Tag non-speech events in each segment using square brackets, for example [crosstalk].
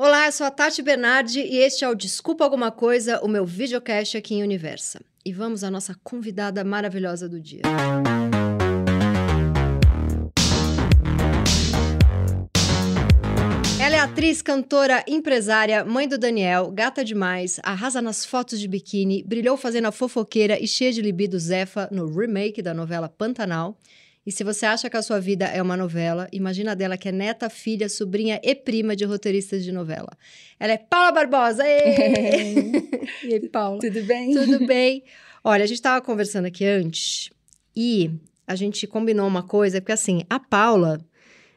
Olá, eu sou a Tati Bernardi e este é o Desculpa Alguma Coisa, o meu videocast aqui em Universa. E vamos à nossa convidada maravilhosa do dia. Ela é atriz, cantora, empresária, mãe do Daniel, gata demais, arrasa nas fotos de biquíni, brilhou fazendo a fofoqueira e cheia de libido Zefa no remake da novela Pantanal. E se você acha que a sua vida é uma novela, imagina dela que é neta, filha, sobrinha e prima de roteiristas de novela. Ela é Paula Barbosa! [laughs] E aí, Paula? Tudo bem? Tudo bem. Olha, a gente estava conversando aqui antes e a gente combinou uma coisa, porque assim, a Paula,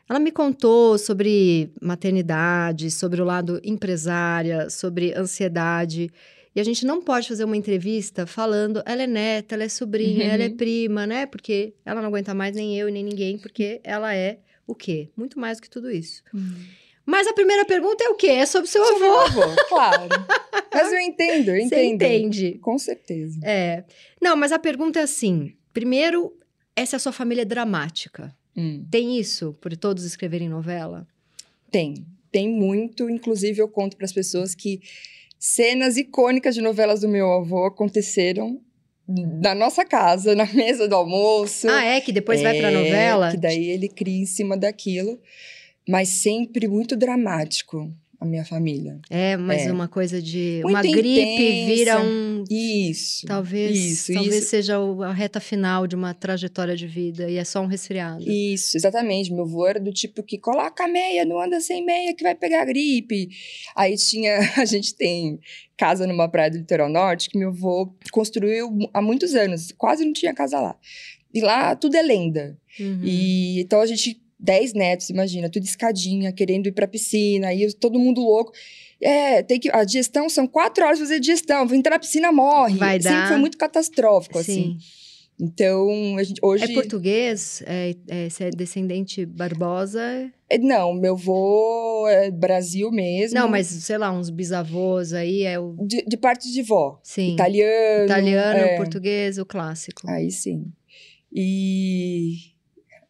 ela me contou sobre maternidade, sobre o lado empresária, sobre ansiedade. E a gente não pode fazer uma entrevista falando ela é neta, ela é sobrinha, uhum. ela é uhum. prima, né? Porque ela não aguenta mais nem eu e nem ninguém, porque ela é o quê? Muito mais do que tudo isso. Uhum. Mas a primeira pergunta é o quê? É sobre seu sobre avô. avô. Claro. [laughs] mas eu entendo, eu entendo. Você entende. Com certeza. É. Não, mas a pergunta é assim: primeiro, essa é a sua família dramática. Hum. Tem isso por todos escreverem novela? Tem. Tem muito. Inclusive, eu conto para as pessoas que cenas icônicas de novelas do meu avô aconteceram na nossa casa, na mesa do almoço. Ah, é? Que depois é, vai pra é, novela? Que daí ele cria em cima daquilo. Mas sempre muito dramático a minha família. É, mas é. uma coisa de Muito uma gripe vira um isso. Talvez, isso, talvez isso. seja a reta final de uma trajetória de vida e é só um resfriado. Isso, exatamente. Meu avô era do tipo que coloca meia, não anda sem meia que vai pegar gripe. Aí tinha, [laughs] a gente tem casa numa praia do litoral norte que meu avô construiu há muitos anos, quase não tinha casa lá. E lá tudo é lenda. Uhum. E então a gente 10 netos, imagina, tudo escadinha, querendo ir pra piscina, aí todo mundo louco. É, tem que. A digestão são quatro horas fazer digestão. Vou entrar na piscina, morre. Vai dar. Sempre foi muito catastrófico, assim. Sim. assim. Então, a gente, hoje. É português? É, é, você é descendente Barbosa? É, não, meu avô é Brasil mesmo. Não, mas sei lá, uns bisavôs aí é o. De, de parte de vó. Sim. Italiano. Italiano, é. português, o clássico. Aí sim. E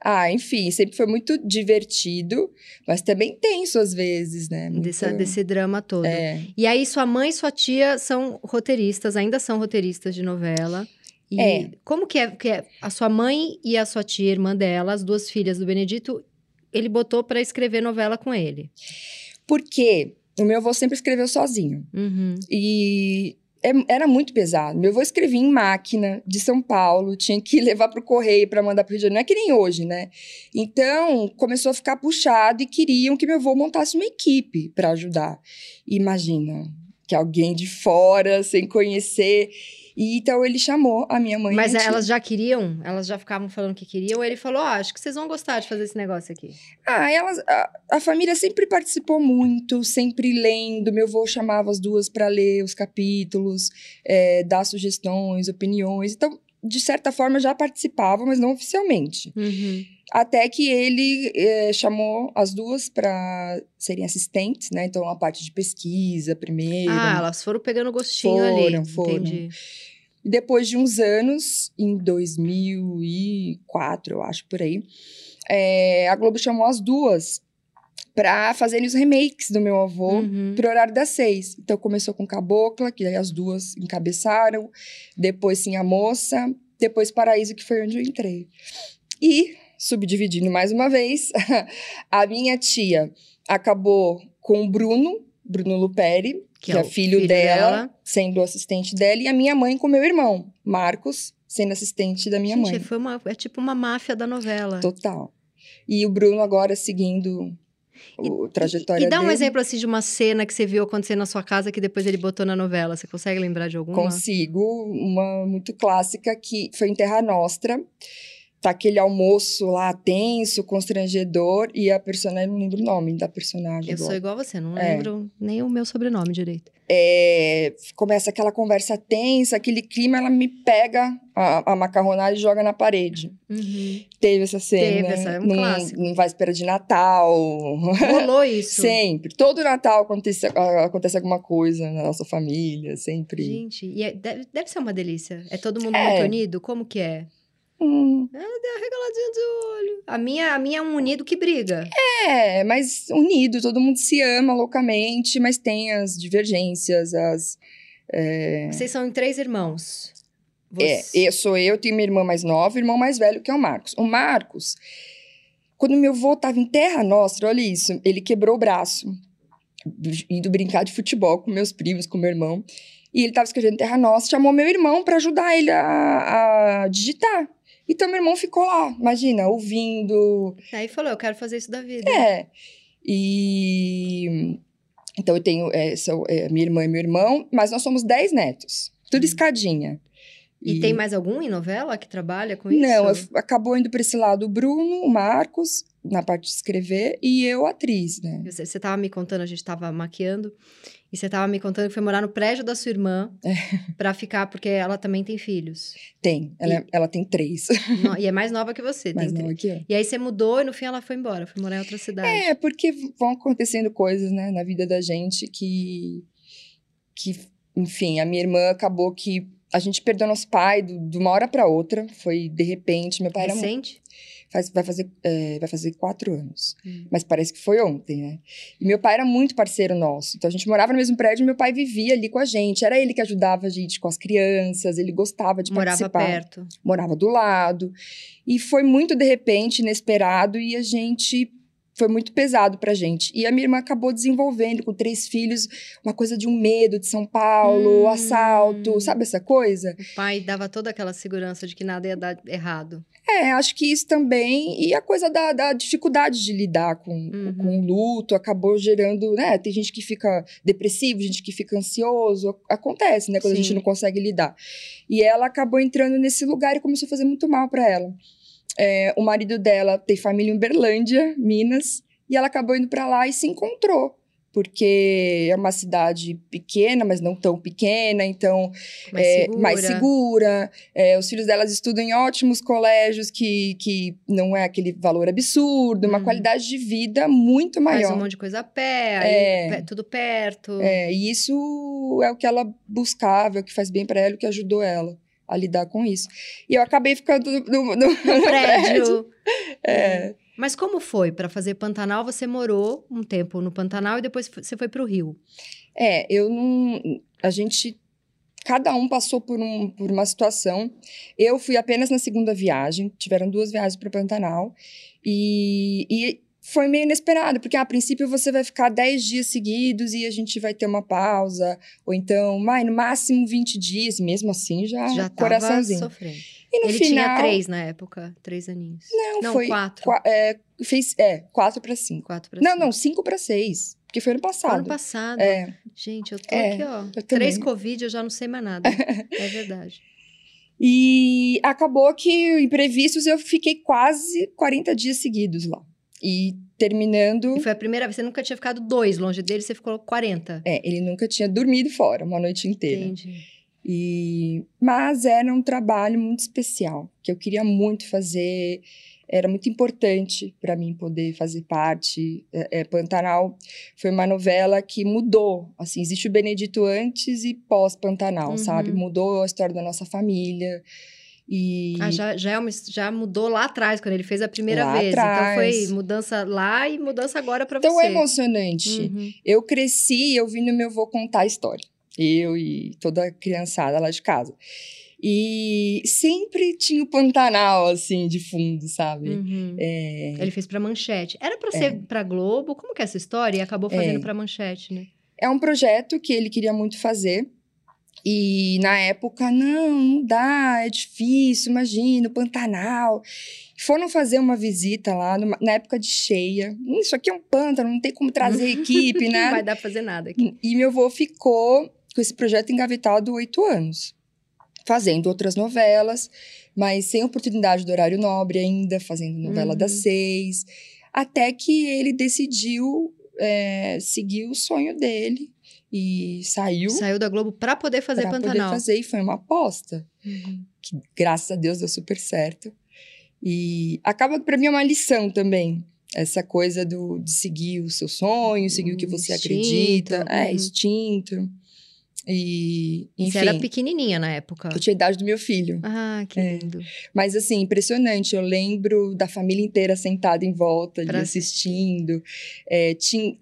ah, enfim, sempre foi muito divertido, mas também tenso às vezes, né? Muito... Desse, desse drama todo. É. E aí, sua mãe e sua tia são roteiristas, ainda são roteiristas de novela. E é. como que é, que é a sua mãe e a sua tia, irmã dela, as duas filhas do Benedito, ele botou para escrever novela com ele? Porque o meu avô sempre escreveu sozinho. Uhum. E era muito pesado. Meu avô escrevia em máquina de São Paulo, tinha que [laughs] levar para o correio para mandar para o Rio de Janeiro. Não é que nem hoje, né? Então, começou a ficar puxado e queriam que meu avô montasse uma equipe para ajudar. Imagina que alguém de fora, sem conhecer. E então ele chamou a minha mãe. Mas elas já queriam? Elas já ficavam falando que queriam? Ele falou: ah, acho que vocês vão gostar de fazer esse negócio aqui. Ah, elas. A, a família sempre participou muito, sempre lendo. Meu avô chamava as duas para ler os capítulos, é, dar sugestões, opiniões. Então, de certa forma, já participavam, mas não oficialmente. Uhum. Até que ele é, chamou as duas para serem assistentes, né? Então, a parte de pesquisa primeiro. Ah, elas foram pegando gostinho foram, ali. Foram, foram. Entendi. E depois de uns anos, em 2004, eu acho, por aí, é, a Globo chamou as duas para fazerem os remakes do meu avô uhum. pro horário das seis. Então começou com Cabocla, que aí as duas encabeçaram, depois sim a moça, depois Paraíso, que foi onde eu entrei. E subdividindo mais uma vez, [laughs] a minha tia acabou com o Bruno, Bruno Luperi, que, que é, é filho, filho dela, dela, sendo assistente dela, e a minha mãe com meu irmão, Marcos, sendo assistente da minha Gente, mãe. Foi uma, é tipo uma máfia da novela. Total. E o Bruno agora seguindo o trajetória e, e dá dele. um exemplo assim de uma cena que você viu acontecer na sua casa que depois ele botou na novela. Você consegue lembrar de alguma? Consigo. Uma muito clássica que foi em Terra Nostra tá aquele almoço lá tenso, constrangedor, e a personagem, não lembro o nome da personagem. Eu sou igual a você, não é. lembro nem o meu sobrenome direito. É, começa aquela conversa tensa, aquele clima, ela me pega a, a macarronada e joga na parede. Uhum. Teve essa cena. Teve essa, é um num, clássico. Num véspera de Natal. Rolou [laughs] isso. sempre. Todo Natal acontece, acontece alguma coisa na nossa família, sempre. Gente, e é, deve, deve ser uma delícia. É todo mundo é. muito unido? Como que é? Hum. Ela deu uma regaladinha de olho. A minha, a minha é um unido que briga. É, mas unido, todo mundo se ama loucamente, mas tem as divergências, as. É, Vocês são três irmãos. é, Você- eu sou eu, tenho minha irmã mais nova, irmão mais velho, que é o Marcos. O Marcos, quando meu avô tava em Terra Nostra, olha isso, ele quebrou o braço, indo brincar de futebol com meus primos, com meu irmão. E ele tava escrevendo Terra Nostra, chamou meu irmão para ajudar ele a, a digitar. Então meu irmão ficou lá, imagina, ouvindo, Aí falou, eu quero fazer isso da vida. É. E. Então eu tenho é, sou, é, minha irmã e meu irmão, mas nós somos dez netos. Tudo Hum. escadinha. E, tem mais algum em novela que trabalha com isso? Não, eu acabou indo para esse lado o Bruno, o Marcos, na parte de escrever, e eu, atriz, né? Você, você tava me contando, a gente tava maquiando, e você tava me contando que foi morar no prédio da sua irmã É. [laughs] pra ficar, porque ela também tem filhos. Tem. Ela, é- ela tem três. [laughs] No- e é mais nova que você, mas tem três. aqui, ó. E aí você mudou e no fim ela foi embora, foi morar em outra cidade. É, porque vão acontecendo coisas, né, na vida da gente que. que enfim, a minha irmã acabou que. A gente perdeu nosso pai do- de uma hora para outra. Foi de repente. Meu pai era mu- Recente? Faz, vai, fazer, é, vai fazer quatro anos. Hum. Mas parece que foi ontem, né? E meu pai era muito parceiro nosso. Então a gente morava no mesmo prédio e meu pai vivia ali com a gente. Era ele que ajudava a gente com as crianças, ele gostava de Morava participar. perto. Morava do lado. E foi muito de repente, inesperado, e a gente. Foi muito pesado pra gente. E a minha irmã acabou desenvolvendo, com três filhos, uma coisa de um medo de São Paulo, Hum. assalto, sabe essa coisa? O pai dava toda aquela segurança de que nada ia dar errado. É, acho que isso também. E a coisa da, da dificuldade de lidar com, Uhum. com o luto acabou gerando, né? Tem gente que fica depressivo, gente que fica ansioso. Acontece, né? Quando a Sim. gente não consegue lidar. E ela acabou entrando nesse lugar e começou a fazer muito mal para ela. É, o marido dela tem família em Uberlândia, Minas, e ela acabou indo para lá e se encontrou. Porque é uma cidade pequena, mas não tão pequena, então Mais é, segura. mais segura. É, os filhos delas estudam em ótimos colégios que, que não é aquele valor absurdo, uma Uhum. qualidade de vida muito Faz maior. um monte de coisa a pé, aí É. pe- tudo perto. É, e isso é o que ela buscava, é o que faz bem para ela, o que ajudou ela a lidar com isso. E eu acabei ficando no, no- no- No [laughs] prédio. É, Mas como foi? Para fazer Pantanal, você morou um tempo no Pantanal e depois você foi para o Rio. é, eu não. A gente. Cada um passou por, um, por uma situação. Eu fui apenas na segunda viagem, tiveram duas viagens para o Pantanal. E, e foi meio inesperado, porque a princípio você vai ficar 10 dias seguidos e a gente vai ter uma pausa. Ou então, mai, no máximo 20 dias, mesmo assim já, Já coraçãozinho. sofrendo. E no Ele final. tinha três na época, três aninhos. Não, Não, foi. quatro. qua- é, fez, é, 4 para 5. Quatro pra Não, cima. não, 5 para 6. Porque foi ano passado. Ano passado. É, Gente, eu tô É, aqui, ó. Três. Covid, eu já não sei mais nada. [laughs] é verdade. E acabou que, imprevistos, eu fiquei quase 40 dias seguidos lá. E terminando. E foi a primeira vez, você nunca tinha ficado dois longe dele, você ficou 40. É, ele nunca tinha dormido fora uma noite inteira. Entendi. E, mas era um trabalho muito especial, que eu queria muito fazer. Era muito importante para mim poder fazer parte. É, é, Pantanal foi uma novela que mudou. Assim, existe o Benedito antes e pós Pantanal, Uhum. sabe? Mudou a história da nossa família. E Ah, já, já, é uma- já mudou lá atrás, quando ele fez a primeira Lá vez. atrás. Então foi mudança lá e mudança agora pra então você. é emocionante. Uhum. Eu cresci ouvindo meu avô contar a história. Eu e toda a criançada lá de casa. E sempre tinha o Pantanal, assim, de fundo, sabe? Uhum. É, Ele fez pra Manchete. Era pra ser pra Globo? Como que é essa história? E acabou fazendo É. pra Manchete, né? é um projeto que ele queria muito fazer. E na época, não, não dá, é difícil, imagina, o Pantanal. Foram fazer uma visita lá, numa- na época de cheia. Isso aqui é um pântano, não tem como trazer [laughs] equipe, Não né? vai dar pra fazer nada aqui. E meu avô ficou com esse projeto engavetado oito anos, fazendo outras novelas, mas sem oportunidade do horário nobre ainda, fazendo novela Uhum. das seis, até que ele decidiu é, seguir o sonho dele e saiu Saiu da Globo pra poder fazer para poder Pantanal. fazer e foi uma aposta Uhum. que graças a Deus deu super certo. E acaba que para mim é uma lição também. Essa coisa do, de seguir o seu sonho, seguir o que você Instinto, acredita. É, uhum. instinto. E, enfim. Você era pequenininha na época. Eu tinha a idade do meu filho. Ah, que É. lindo. Mas, assim, impressionante. Eu lembro da família inteira sentada em volta ali Pra- assistindo. É, tin-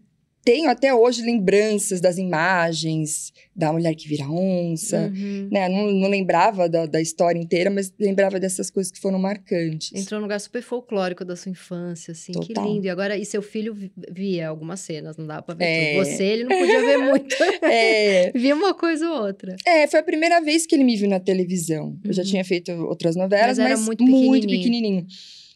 Tenho até hoje lembranças das imagens da mulher que vira onça. Uhum. Né? Não, não lembrava da, da história inteira, mas lembrava dessas coisas que foram marcantes. Entrou num lugar super folclórico da sua infância, assim. Que Total. lindo. E agora, e seu filho vi- via algumas cenas, não dá pra ver É. tudo. Você, ele não podia ver muito. [laughs] É, [laughs] via uma coisa ou outra. é, foi a primeira vez que ele me viu na televisão. Eu já Uhum. tinha feito outras novelas, Mas era mas, muito muito, pequenininho. pequenininho.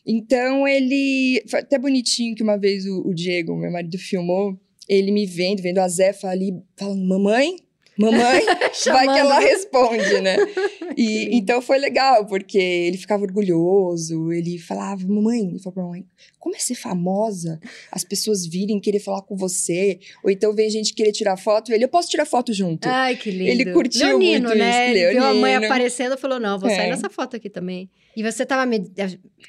Então ele. Foi até bonitinho que uma vez o, o Diego, meu marido, filmou. Ele me vendo, vendo a Zefa ali, falando: Mamãe, mamãe. [laughs] Vai que ela responde, né? E, então foi legal, porque ele ficava orgulhoso, ele falava, mamãe, ele falou pra mamãe, como é ser famosa? As pessoas virem querer falar com você, ou então vem gente querer tirar foto, ele, eu posso tirar foto junto. Ai, que lindo. Ele curtiu Leonino, muito né? isso, Ele viu a mãe Leonino. aparecendo e falou: não, vou sair É. nessa foto aqui também. E você tava me,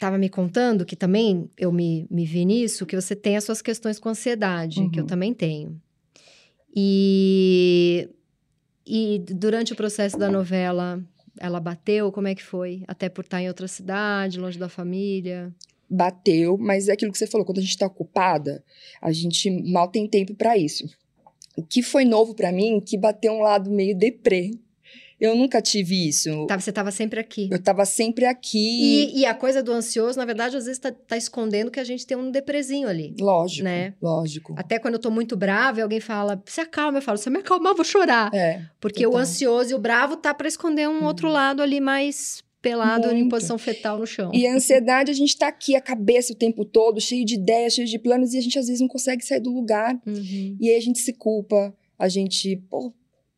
tava me contando que também eu me, me vi nisso, que você tem as suas questões com ansiedade, que eu Uhum. também tenho. E, e durante o processo da novela, ela bateu? Como é que foi? Até por estar em outra cidade, longe da família? Bateu, mas é aquilo que você falou, quando a gente tá ocupada, a gente mal tem tempo pra isso. O que foi novo pra mim, que bateu um lado meio deprê. Eu nunca tive isso. Tava- Você estava sempre aqui. Eu tava sempre aqui. E, e a coisa do ansioso, na verdade, às vezes tá, tá escondendo que a gente tem um depresinho ali. Lógico, Né? lógico. Até quando eu tô muito brava e alguém fala, se acalma, eu falo, se eu me acalmar, eu vou chorar. É, Porque o total. ansioso e o bravo tá pra esconder um outro lado ali mais pelado em Muito. posição fetal no chão. E a ansiedade, a gente tá aqui, a cabeça o tempo todo, cheio de ideias, cheio de planos, e a gente às vezes não consegue sair do lugar. Uhum. E aí a gente se culpa, a gente, pô,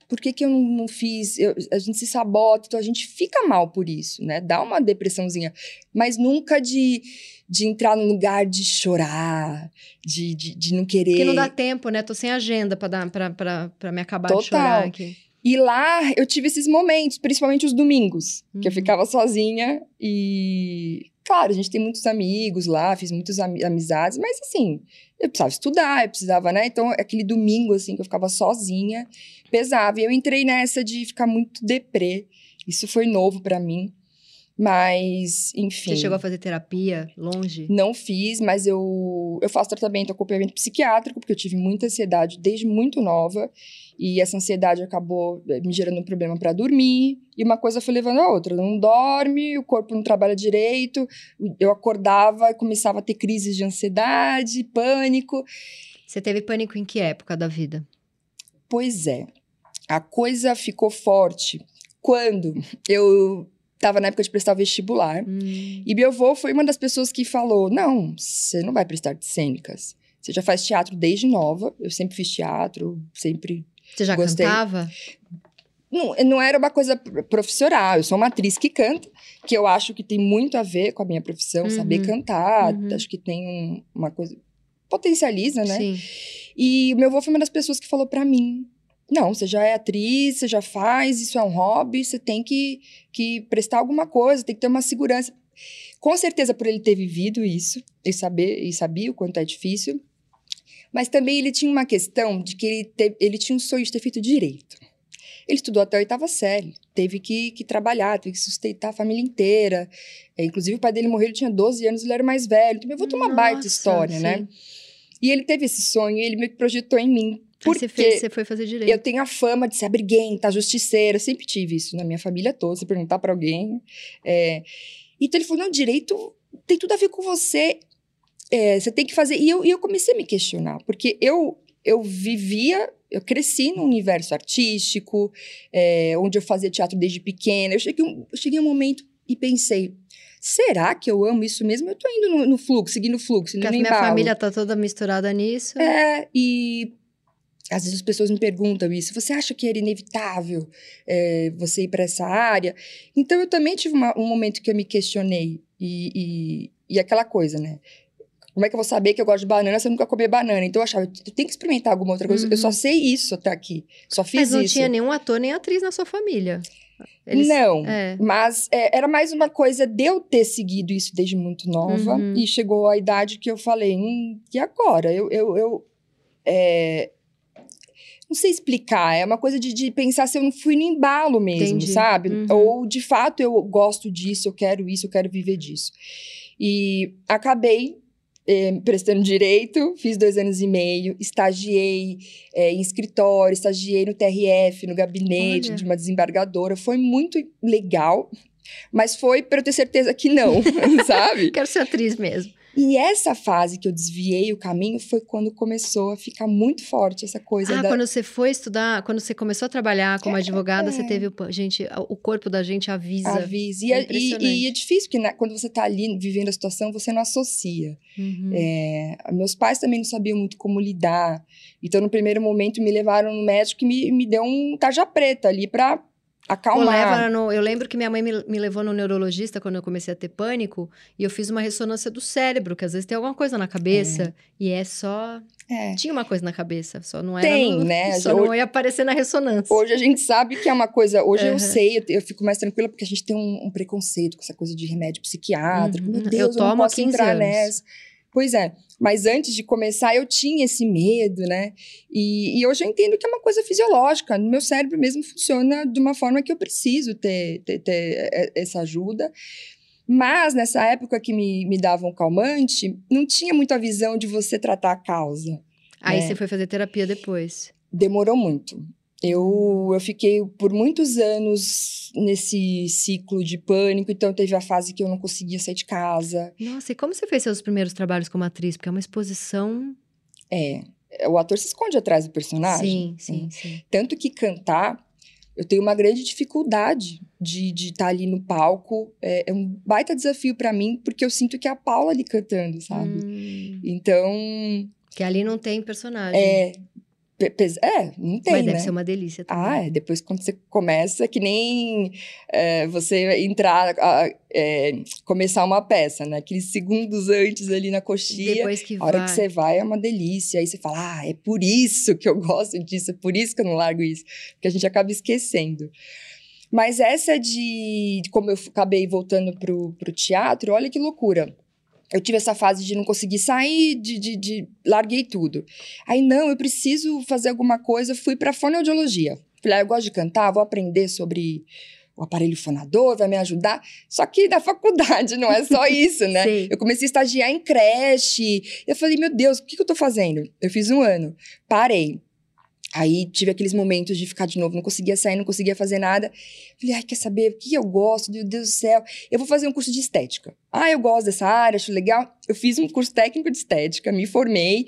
por que, que eu não, fiz? Eu- a gente se sabota, então a gente fica mal por isso, né? Dá uma depressãozinha. Mas nunca de, de entrar num lugar de chorar, de, de, de não querer. Porque não dá tempo, né? Tô sem agenda pra, dar, pra, pra, pra me acabar de Total. chorar aqui. E lá eu tive esses momentos, principalmente os domingos, que eu Uhum. ficava sozinha e. Claro, a gente tem muitos amigos lá, fiz muitas ami- amizades, mas assim, eu precisava estudar, eu precisava, né? Então, aquele domingo, assim, que eu ficava sozinha, pesava. E eu entrei nessa de ficar muito deprê. Isso foi novo pra mim. Mas, enfim. Você chegou a fazer terapia longe? Não fiz, mas eu, eu faço tratamento, acompanhamento psiquiátrico, porque eu tive muita ansiedade desde muito nova. E essa ansiedade acabou eh, me gerando um problema para dormir. E uma coisa foi levando a outra. Não dorme, o corpo não trabalha direito. Eu acordava e começava a ter crises de ansiedade, pânico. Você teve pânico em que época da vida? Pois é, a coisa ficou forte quando eu estava na época de prestar vestibular. Hum. E meu avô foi uma das pessoas que falou: não, você não vai prestar artes cênicas. Você já faz teatro desde nova. Eu sempre fiz teatro, sempre. Você já Gostei. cantava? Não, não era uma coisa pr- profissional. Eu sou uma atriz que canta, que eu acho que tem muito a ver com a minha profissão, Uhum. saber cantar. Uhum. Acho que tem um- uma coisa. Potencializa, né? Sim. E meu avô foi uma das pessoas que falou pra mim: não, você já é atriz, você já faz, isso é um hobby, você tem que, que prestar alguma coisa, tem que ter uma segurança. Com certeza, por ele ter vivido isso e saber e sabia o quanto é difícil, mas também ele tinha uma questão de que ele, te- ele tinha um sonho de ter feito direito. Ele estudou até a oitava série, teve que, que trabalhar, teve que sustentar a família inteira. É, inclusive, o pai dele morreu, ele tinha 12 anos, ele era mais velho. Então, meu avô tem uma baita história, né? sim. E ele teve esse sonho e ele meio que projetou em mim. Porque você, fez, você foi fazer direito. eu tenho a fama de ser briguenta, justiceira. Eu sempre tive isso na minha família toda. Se perguntar pra alguém. é. Então ele falou: não, direito tem tudo a ver com você. É, você tem que fazer. E eu, e eu comecei a me questionar, porque eu, eu vivia. Eu cresci num universo artístico, é, onde eu fazia teatro desde pequena. Eu cheguei, um- eu cheguei um momento e pensei: será que eu amo isso mesmo? Eu tô indo no, no fluxo, seguindo o fluxo, Porque no minha embalo. família tá toda misturada nisso. É, e às vezes as pessoas me perguntam isso. Você acha que era inevitável é, você ir para essa área? Então eu também tive uma- um momento que eu me questionei. E, e, e aquela coisa, né? Como é que eu vou saber que eu gosto de banana se eu nunca comer banana? Então eu achava, eu tenho que experimentar alguma outra coisa. Eu só Uhum. sei isso até aqui. Só fiz Mas não isso. tinha nenhum ator nem atriz na sua família. Eles- Não, É. mas é, era mais uma coisa de eu ter seguido isso desde muito nova. Uhum. E chegou a idade que eu falei, hum, e agora? Eu, eu, eu, é, não sei explicar, é uma coisa de, de, pensar se eu não fui no embalo mesmo, Entendi. sabe? Uhum. Ou de fato eu gosto disso, eu quero isso, eu quero viver disso. E acabei eh, prestando direito, fiz dois anos e meio, estagiei eh, em escritório, estagiei no TRF, no gabinete Olha. de uma desembargadora. Foi muito legal, mas foi para eu ter certeza que não, [laughs] sabe? Quero ser atriz mesmo. E essa fase que eu desviei o caminho foi quando começou a ficar muito forte essa coisa. Ah, da... quando você foi estudar, quando você começou a trabalhar como é, advogada, é. você teve. Gente, o corpo da gente avisa. Avisa. E é, e, e é difícil, porque na, quando você está ali vivendo a situação, você não associa. Uhum. É, meus pais também não sabiam muito como lidar. Então, no primeiro momento, me levaram no médico e me, me deu um tarja preta ali para acalmar. No, eu lembro que minha mãe me, me, levou no neurologista quando eu comecei a ter pânico e eu fiz uma ressonância do cérebro, que às vezes tem alguma coisa na cabeça é. e é só. É. Tinha uma coisa na cabeça, só não era. Tem, no, né? [laughs] Só hoje, não ia aparecer na ressonância. Hoje a gente sabe que é uma coisa. Hoje uhum. eu sei, eu, eu, fico mais tranquila porque a gente tem um, um, preconceito com essa coisa de remédio psiquiátrico. Uhum. Meu Deus, eu, tomo eu não posso entrar anos. nessa. Pois é. Mas antes de começar, eu tinha esse medo, né? E, e, hoje eu entendo que é uma coisa fisiológica. No meu cérebro mesmo funciona de uma forma que eu preciso ter, ter, ter essa ajuda. Mas nessa época que me, me davam calmante, não tinha muita visão de você tratar a causa. Aí né? você foi fazer terapia depois. Demorou muito. Eu, eu fiquei por muitos anos nesse ciclo de pânico, então teve a fase que eu não conseguia sair de casa. Nossa, e como você fez seus primeiros trabalhos como atriz? Porque é uma exposição. É. O ator se esconde atrás do personagem. Sim, sim, sim. Tanto que cantar, eu tenho uma grande dificuldade de estar tá ali no palco. É, é um baita desafio para mim, porque eu sinto que é a Paula ali cantando, sabe? Hum. Então. Que ali não tem personagem. É, é, não tem, Mas deve né? ser uma delícia também. Ah, é. Depois, quando você começa, é que nem é, você entrar, é, começar uma peça, né? Aqueles segundos antes ali na coxinha. Depois que a vai. hora que você vai é uma delícia. Aí você fala, ah, é por isso que eu [laughs] gosto disso, é por isso que eu não largo isso. Porque a gente acaba esquecendo. Mas essa de, de como eu acabei voltando pro, pro teatro, olha que loucura eu tive essa fase de não conseguir sair, de, de, de, larguei tudo. Aí, não, eu preciso fazer alguma coisa, fui para fonoaudiologia. Falei, ah, eu gosto de cantar, vou aprender sobre o aparelho fonador, vai me ajudar. Só que na [laughs] faculdade não é só isso, né? eu comecei a estagiar em creche. Eu falei, meu Deus, o que, que eu tô fazendo? Eu fiz um ano, parei. Aí tive aqueles momentos de ficar de novo, não conseguia sair, não conseguia fazer nada. Falei, ai, quer saber o que eu gosto? Meu Deus do céu. Eu vou fazer um curso de estética. Ah, eu gosto dessa área, acho legal. Eu fiz um curso técnico de estética, me formei.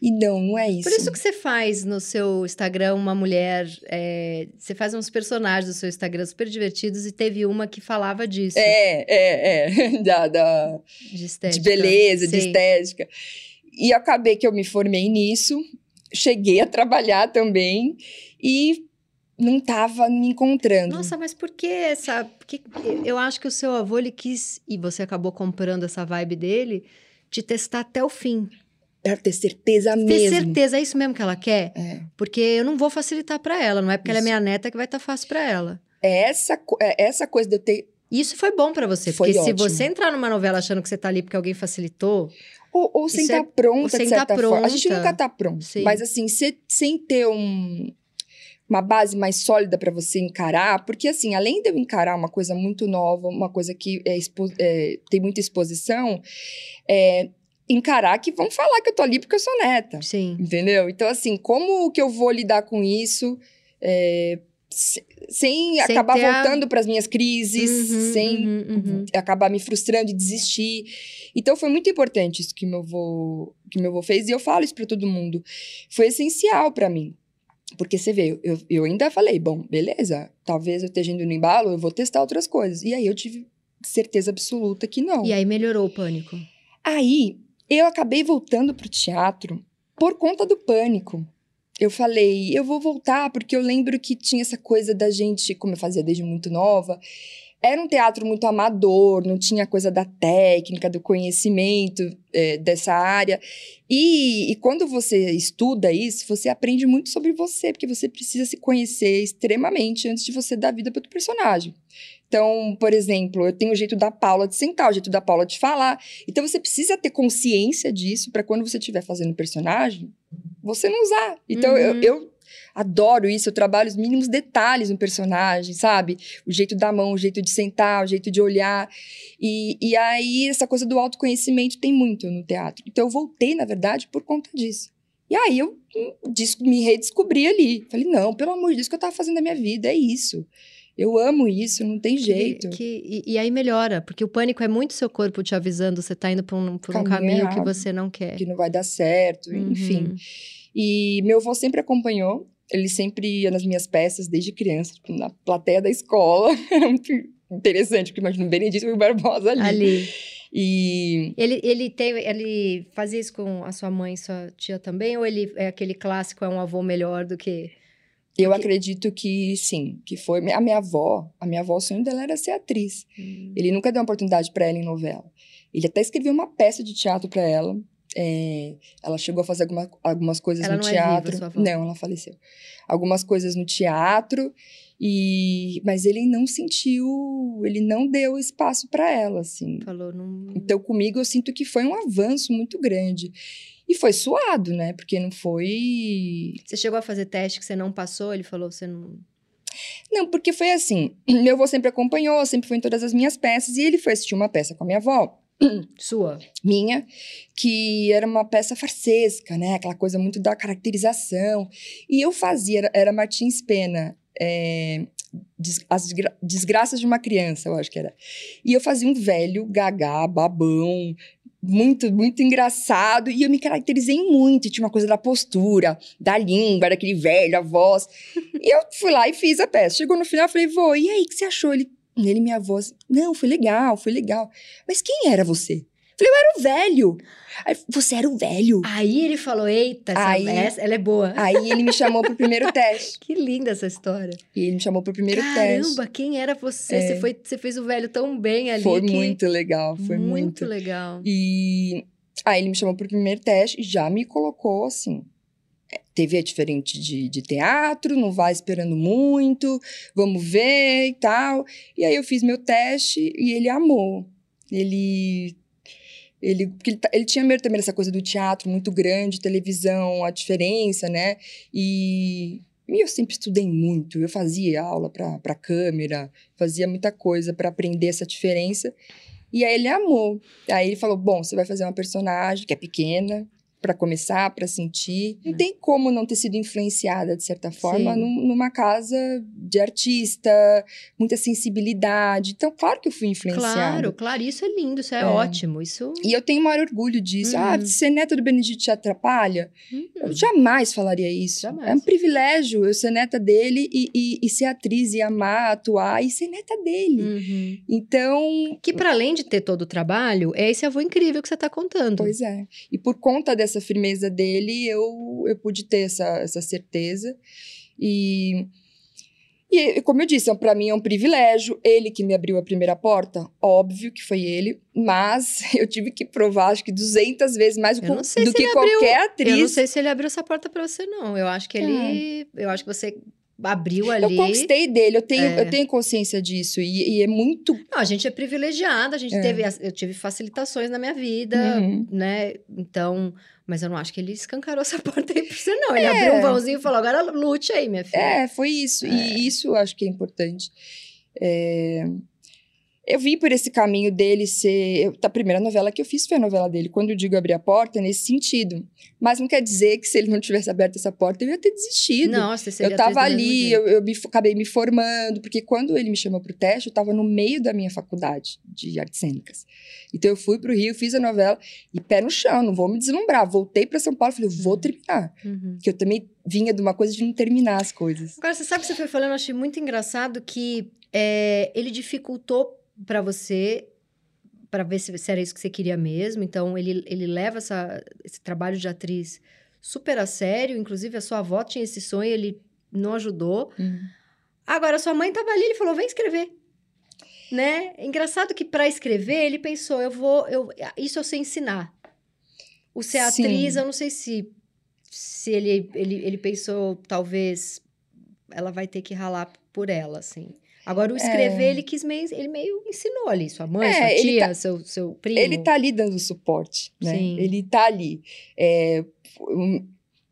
E não, não é isso. Por isso que você faz no seu Instagram uma mulher. É, você faz uns personagens do seu Instagram super divertidos e teve uma que falava disso. É, é, é. [laughs] Da, da, de estética. De beleza, de estética. E acabei que eu me formei nisso cheguei a trabalhar também e não estava me encontrando. Nossa, mas por que essa. Porque eu acho que o seu avô ele quis, e você acabou comprando essa vibe dele, te testar até o fim. Pra ter certeza mesmo. Ter certeza, é isso mesmo que ela quer? É. Porque eu não vou facilitar para ela, não é porque isso. ela é minha neta que vai estar tá fácil para ela. É essa, é essa coisa de eu ter. Isso foi bom para você, foi porque ótimo. se você entrar numa novela achando que você tá ali porque alguém facilitou, ou, ou sem estar é, tá pronta, sem de certa tá forma. A gente nunca tá pronto. Sim. Mas assim, se, sem ter um, uma base mais sólida para você encarar, porque assim, além de eu encarar uma coisa muito nova, uma coisa que é, é, tem muita exposição, é, encarar que vão falar que eu tô ali porque eu sou neta. Sim. Entendeu? Então, assim, como que eu vou lidar com isso? Sem, sem acabar voltando a... para as minhas crises, uhum, sem uhum, uhum. acabar me frustrando e desistir. Então foi muito importante isso que meu avô, que meu avô fez e eu falo isso para todo mundo. Foi essencial para mim. Porque você vê, eu, eu ainda falei, bom, beleza, talvez eu esteja indo no embalo, eu vou testar outras coisas. E aí eu tive certeza absoluta que não. E aí melhorou o pânico? Aí eu acabei voltando pro teatro por conta do pânico eu falei, eu vou voltar, porque eu lembro que tinha essa coisa da gente, como eu fazia desde muito nova, era um teatro muito amador, não tinha coisa da técnica, do conhecimento é, dessa área. E, e, quando você estuda isso, você aprende muito sobre você, porque você precisa se conhecer extremamente antes de você dar vida para o personagem. Então, por exemplo, eu tenho o jeito da Paula de sentar, o jeito da Paula de falar. Então, você precisa ter consciência disso para quando você estiver fazendo personagem, você não usar. Então, uhum. eu, eu, adoro isso, eu trabalho os mínimos detalhes no personagem, sabe? O jeito da mão, o jeito de sentar, o jeito de olhar. E, e aí, essa coisa do autoconhecimento tem muito no teatro. Então, eu voltei, na verdade, por conta disso. E aí, eu me redescobri ali. Falei, não, pelo amor de Deus, o que eu tava fazendo na minha vida é isso. Eu amo isso, não tem jeito. Que, que e, e, aí melhora, porque o pânico é muito seu corpo te avisando, você tá indo por um, por caminho, um caminho que você não quer. Que não vai dar certo, uhum. enfim. E meu avô sempre acompanhou, ele sempre ia nas minhas peças desde criança, tipo, na plateia da escola. [laughs] muito interessante, porque imagina o Benedito e o Barbosa ali. Ali. E ele, ele, tem, ele fazia isso com a sua mãe, sua tia também? Ou ele é aquele clássico, é um avô melhor do que eu Porque... acredito que sim, que foi. A minha avó, a minha avó, o sonho dela era ser atriz. Hum. Ele nunca deu uma oportunidade para ela em novela. Ele até escreveu uma peça de teatro para ela. É, ela chegou a fazer alguma, algumas coisas ela no teatro. É viva, sua. Não, ela faleceu. Algumas coisas no teatro e mas ele não sentiu, ele não deu espaço para ela assim. Falou não. Então comigo eu sinto que foi um avanço muito grande. E foi suado, né? Porque não foi. Você chegou a fazer teste que você não passou? Ele falou, você não. Não, porque foi assim. [clears throat] Meu avô sempre acompanhou, sempre foi em todas as minhas peças. E ele foi assistir uma peça com a minha avó. [clears throat] Sua? Minha, que era uma peça farsesca, né? Aquela coisa muito da caracterização. E eu fazia, era, era Martins Pena. É, as desgraças de uma criança, eu acho que era. E eu fazia um velho gagá, babão, muito, muito engraçado. E eu me caracterizei muito. Tinha uma coisa da postura, da língua, daquele velho, a voz. e eu fui lá e fiz a peça. Chegou no final, eu falei, vô, e aí, o que você achou? Ele, ele minha voz, não, foi legal, foi legal. Mas quem era você? Falei, eu era o velho. Aí, você era o velho. Aí ele falou, eita, essa, aí, essa, ela é boa. Aí ele me chamou pro primeiro [laughs] teste. que linda essa história. E ele me chamou pro primeiro Caramba, teste. Caramba, quem era você? É. Você, foi, você fez o velho tão bem ali. Foi que... muito legal, foi muito. Muito legal. E aí ele me chamou pro primeiro teste e já me colocou assim. É, TV é diferente de, de teatro, não vai esperando muito, vamos ver e tal. E aí eu fiz meu teste e ele amou. Ele ele, porque ele, ele, tinha medo também dessa coisa do teatro muito grande, televisão, a diferença, né? E, e eu sempre estudei muito. Eu fazia aula para câmera, fazia muita coisa para aprender essa diferença. E aí ele amou. Aí ele falou: Bom, você vai fazer uma personagem que é pequena, para começar, para sentir. Não tem como não ter sido influenciada, de certa forma, num, numa casa de artista, muita sensibilidade. Então, claro que eu fui influenciada. Claro, claro, isso é lindo, isso é, é. ótimo. Isso... E eu tenho o maior orgulho disso. Ah, uhum. Ah, ser neta do Benedito te atrapalha? Uhum. Eu jamais falaria isso. Jamais. É um privilégio eu ser neta dele e, e, e, ser atriz e amar, atuar e ser neta dele. Uhum. Então. Que para além de ter todo o trabalho, é esse avô incrível que você está contando. Pois é. E por conta dessa essa firmeza dele, eu, eu pude ter essa, essa certeza. E, e, como eu disse, para mim é um privilégio. Ele que me abriu a primeira porta, óbvio que foi ele, mas [laughs] eu tive que provar, acho que 200 vezes mais do, do que qualquer abriu, atriz. Eu não sei se ele abriu essa porta para você, não. Eu acho que ele. É. Eu acho que você abriu ali. Eu conquistei dele, eu tenho, é. eu tenho consciência disso. E, e, é muito. Não, a gente é privilegiada, a gente é. teve. Eu tive facilitações na minha vida, uhum. né? Então. Mas eu não acho que ele escancarou essa [laughs] porta aí pra você, não. Ele é. abriu um vãozinho e falou: agora lute aí, minha filha. É, foi isso. E é. isso eu acho que é importante. É eu vi por esse caminho dele ser. Eu, a primeira novela que eu fiz foi a novela dele. Quando eu digo abrir a porta, é nesse sentido. Mas não quer dizer que se ele não tivesse aberto essa porta, eu ia ter desistido. Nossa, você Eu estava ali, eu, eu me, acabei me formando, porque quando ele me chamou para o teste, eu estava no meio da minha faculdade de artes cênicas. Então eu fui para o Rio, fiz a novela e pé no chão, não vou me deslumbrar. Voltei para São Paulo e falei, eu vou uhum. terminar. Uhum. Porque eu também vinha de uma coisa de não terminar as coisas. Agora, você sabe que você foi falando, eu achei muito engraçado que é, ele dificultou para você para ver se, se, era isso que você queria mesmo. Então, ele, ele leva essa, esse trabalho de atriz super a sério. Inclusive, a sua avó tinha esse sonho, ele não ajudou. Uhum. Agora, sua mãe estava ali, ele falou, vem escrever. Né? Engraçado que para escrever, ele pensou, eu vou... Eu, isso eu sei ensinar. O ser Sim. atriz, eu não sei se, se ele, ele, ele pensou, talvez, ela vai ter que ralar por ela, assim. Agora, o escrever, é. ele quis meio, ele meio ensinou ali, sua mãe, é, sua tia, tá, seu, seu primo. Ele tá ali dando suporte, né? Sim. Ele tá ali. É,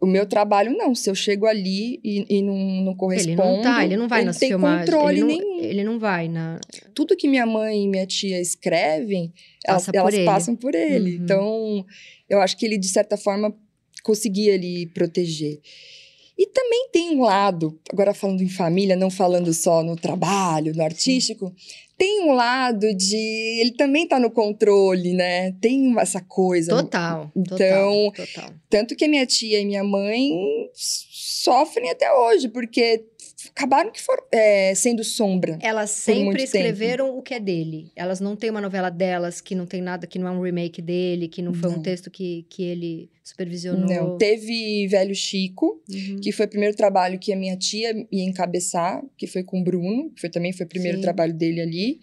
O meu trabalho, não. Se eu chego ali e, e não, não corresponde... Ele não tá, ele não vai ele nas tem filmagens. controle ele não, nenhum. Ele não vai na... Tudo que minha mãe e minha tia escrevem, elas, Passa por elas passam por ele. Uhum. Então, eu acho que ele, de certa forma, conseguia ali proteger. E também tem um lado, agora falando em família, não falando só no trabalho, no artístico, tem um lado de. Ele também tá no controle, né? Tem essa coisa. Total, Então, total, total. Tanto que minha tia e minha mãe sofrem até hoje, porque acabaram que foram é, sendo sombra. Elas sempre tempo. escreveram o que é dele. Elas não têm uma novela delas que não tem nada, que não é um remake dele, que não foi um Não. texto que, que ele supervisionou. Não, teve Velho Chico, Uhum. que foi o primeiro trabalho que a minha tia ia encabeçar, que foi com o Bruno, que foi, também foi o primeiro Sim. trabalho dele ali.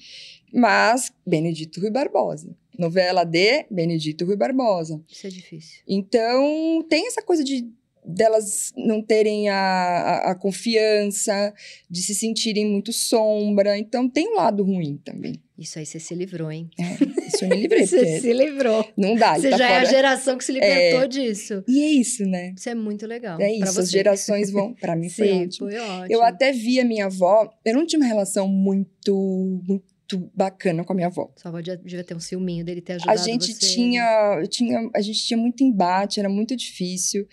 Mas Benedito Rui Barbosa. Novela de Benedito Rui Barbosa. Isso é difícil. Então, tem essa coisa de delas não terem a, a, a confiança, de se sentirem muito sombra. Então, tem um lado ruim também. Isso aí você se livrou, hein? É, isso eu me [laughs] livrei, Você se livrou. não dá, Você tá já é a fora. geração que se libertou disso. E é isso, né? Isso é muito legal. É isso, as gerações vão. Pra mim [laughs] foi Sim, ótimo. foi ótimo. Eu até vi a minha avó, eu não tinha uma relação muito, muito bacana com a minha avó. Sua avó já devia ter um ciúminho dele ter ajudado A gente você. tinha, eu tinha, a gente tinha muito embate, era muito difícil.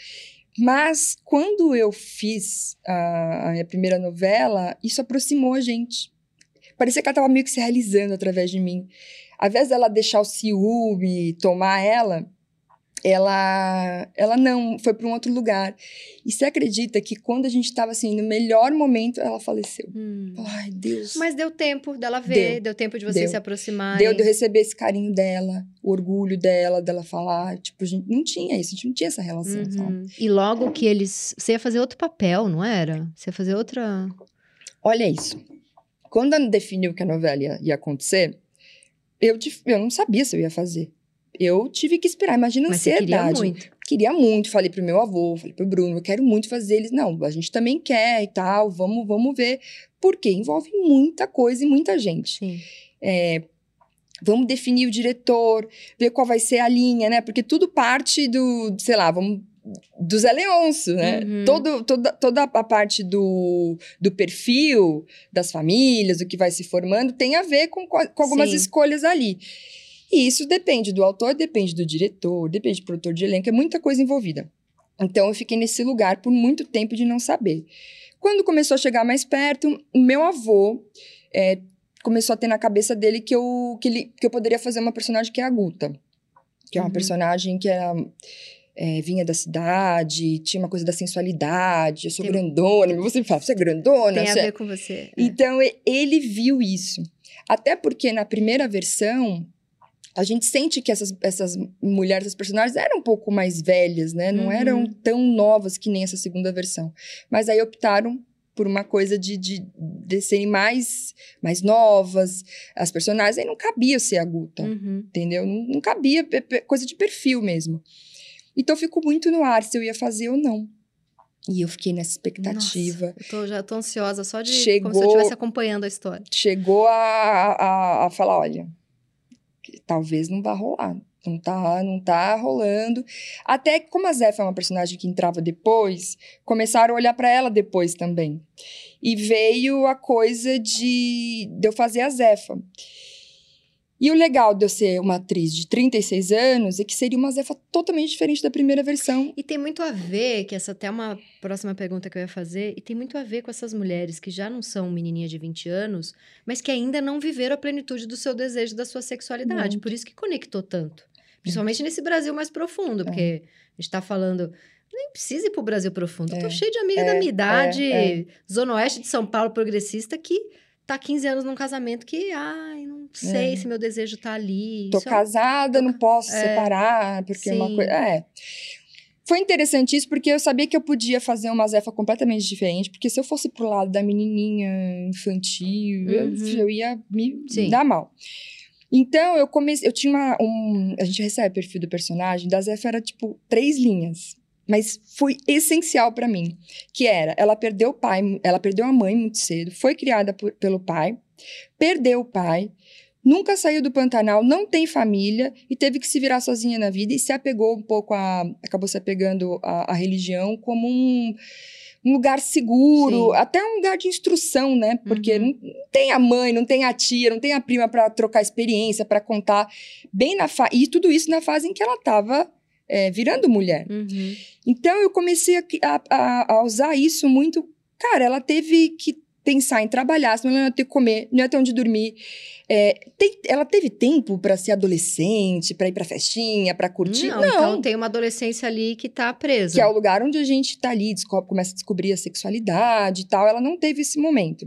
Mas quando eu fiz a, a minha primeira novela, isso aproximou a gente. Parecia que ela estava meio que se realizando através de mim. Ao invés dela deixar o ciúme tomar ela, ela, ela não, foi para um outro lugar. E você acredita que quando a gente estava assim, no melhor momento, ela faleceu. Hum. Ai, Deus. Mas deu tempo dela ver, deu, Deu. tempo de vocês Deu. se aproximarem. Deu de eu receber esse carinho dela, o orgulho dela, dela falar. Tipo, a gente não tinha isso, a gente não tinha essa relação, sabe? Uhum. E logo que eles. Você ia fazer outro papel, não era? Você ia fazer outra. Olha isso. Quando ela definiu que a novela ia, ia acontecer, eu, eu não sabia se eu ia fazer. Eu tive que esperar, imagina a Mas você queria ansiedade. muito. Queria muito, falei pro meu avô, falei pro Bruno, eu quero muito fazer. Eles, não, a gente também quer e tal, vamos, vamos ver. Porque envolve muita coisa e muita gente. Sim. É, vamos definir o diretor, ver qual vai ser a linha, né? Porque tudo parte do, sei lá, vamos do Zé Leôncio, né? Uhum. Todo, toda, toda a parte do, do perfil das famílias, do que vai se formando, tem a ver com, co- com algumas Sim. escolhas ali. E isso depende do autor, depende do diretor, depende do produtor de elenco, é muita coisa envolvida. Então eu fiquei nesse lugar por muito tempo de não saber. Quando começou a chegar mais perto, o meu avô é, começou a ter na cabeça dele que eu, que, ele, que eu poderia fazer uma personagem que é a Guta. Que é uma Uhum. personagem que era, é, vinha da cidade, tinha uma coisa da sensualidade, eu sou Tem- grandona, você fala, você é grandona? Tem a é-" ver com você. é. Então, ele viu isso. Até porque na primeira versão, a gente sente que essas, essas mulheres, essas personagens eram um pouco mais velhas, né? Não Uhum. eram tão novas que nem essa segunda versão. Mas aí optaram por uma coisa de, de, de serem mais, mais novas, as personagens. Aí não cabia ser a Guta, Uhum. entendeu? Não, não cabia, coisa de perfil mesmo. Então ficou muito no ar se eu ia fazer ou não. E eu fiquei nessa expectativa. Nossa, eu tô, já tô ansiosa só de como Chegou- se eu estivesse acompanhando a história. chegou a, a, a falar, olha, talvez não vá rolar. Não tá, não tá rolando. Até que, como a Zefa é uma personagem que entrava depois, começaram a olhar pra ela depois também. E veio a coisa de, de eu fazer a Zefa. E o legal de eu ser uma atriz de 36 anos é que seria uma Zefa totalmente diferente da primeira versão. E tem muito a ver, que essa até é uma próxima pergunta que eu ia fazer, e tem muito a ver com essas mulheres que já não são menininhas de 20 anos, mas que ainda não viveram a plenitude do seu desejo, da sua sexualidade. Muito. Por isso que conectou tanto. Principalmente nesse Brasil mais profundo, É. porque a gente tá falando. Nem precisa ir pro Brasil profundo. Eu tô É, cheio de amiga é, da minha idade, é, Zona Oeste de São Paulo, progressista, que tá 15 anos num casamento que, ai, não sei É. se meu desejo tá ali. Tô casada, não posso É. separar, porque é uma Sim. coisa. É. Foi interessante isso, porque eu sabia que eu podia fazer uma Zefa completamente diferente, porque se eu fosse pro lado da menininha infantil, eu- Uhum. eu, ia me Sim. dar mal. Então, eu comecei. Eu tinha uma, um. A gente recebe o perfil do personagem, da Zefa era tipo três linhas. Mas foi essencial pra mim. Que era, ela perdeu o pai, ela perdeu a mãe muito cedo, foi criada por- pelo pai, perdeu o pai, nunca saiu do Pantanal, não tem família e teve que se virar sozinha na vida e se apegou um pouco a. acabou se apegando à, religião como um um lugar seguro, Sim. até um lugar de instrução, né? Porque uhum. não tem a mãe, não tem a tia, não tem a prima para trocar experiência, para contar bem na fase. E tudo isso na fase em que ela estava é, virando mulher. Uhum. Então eu comecei a, a, a, usar isso muito. Cara, ela teve que pensar em trabalhar, senão ela não ia ter que comer, não ia ter onde dormir. É, tem, ela teve tempo para ser adolescente, para ir para festinha, para curtir? Não, não, então tem uma adolescência ali que tá presa. Que é o lugar onde a gente tá ali, descobre, começa a descobrir a sexualidade e tal. Ela não teve esse momento.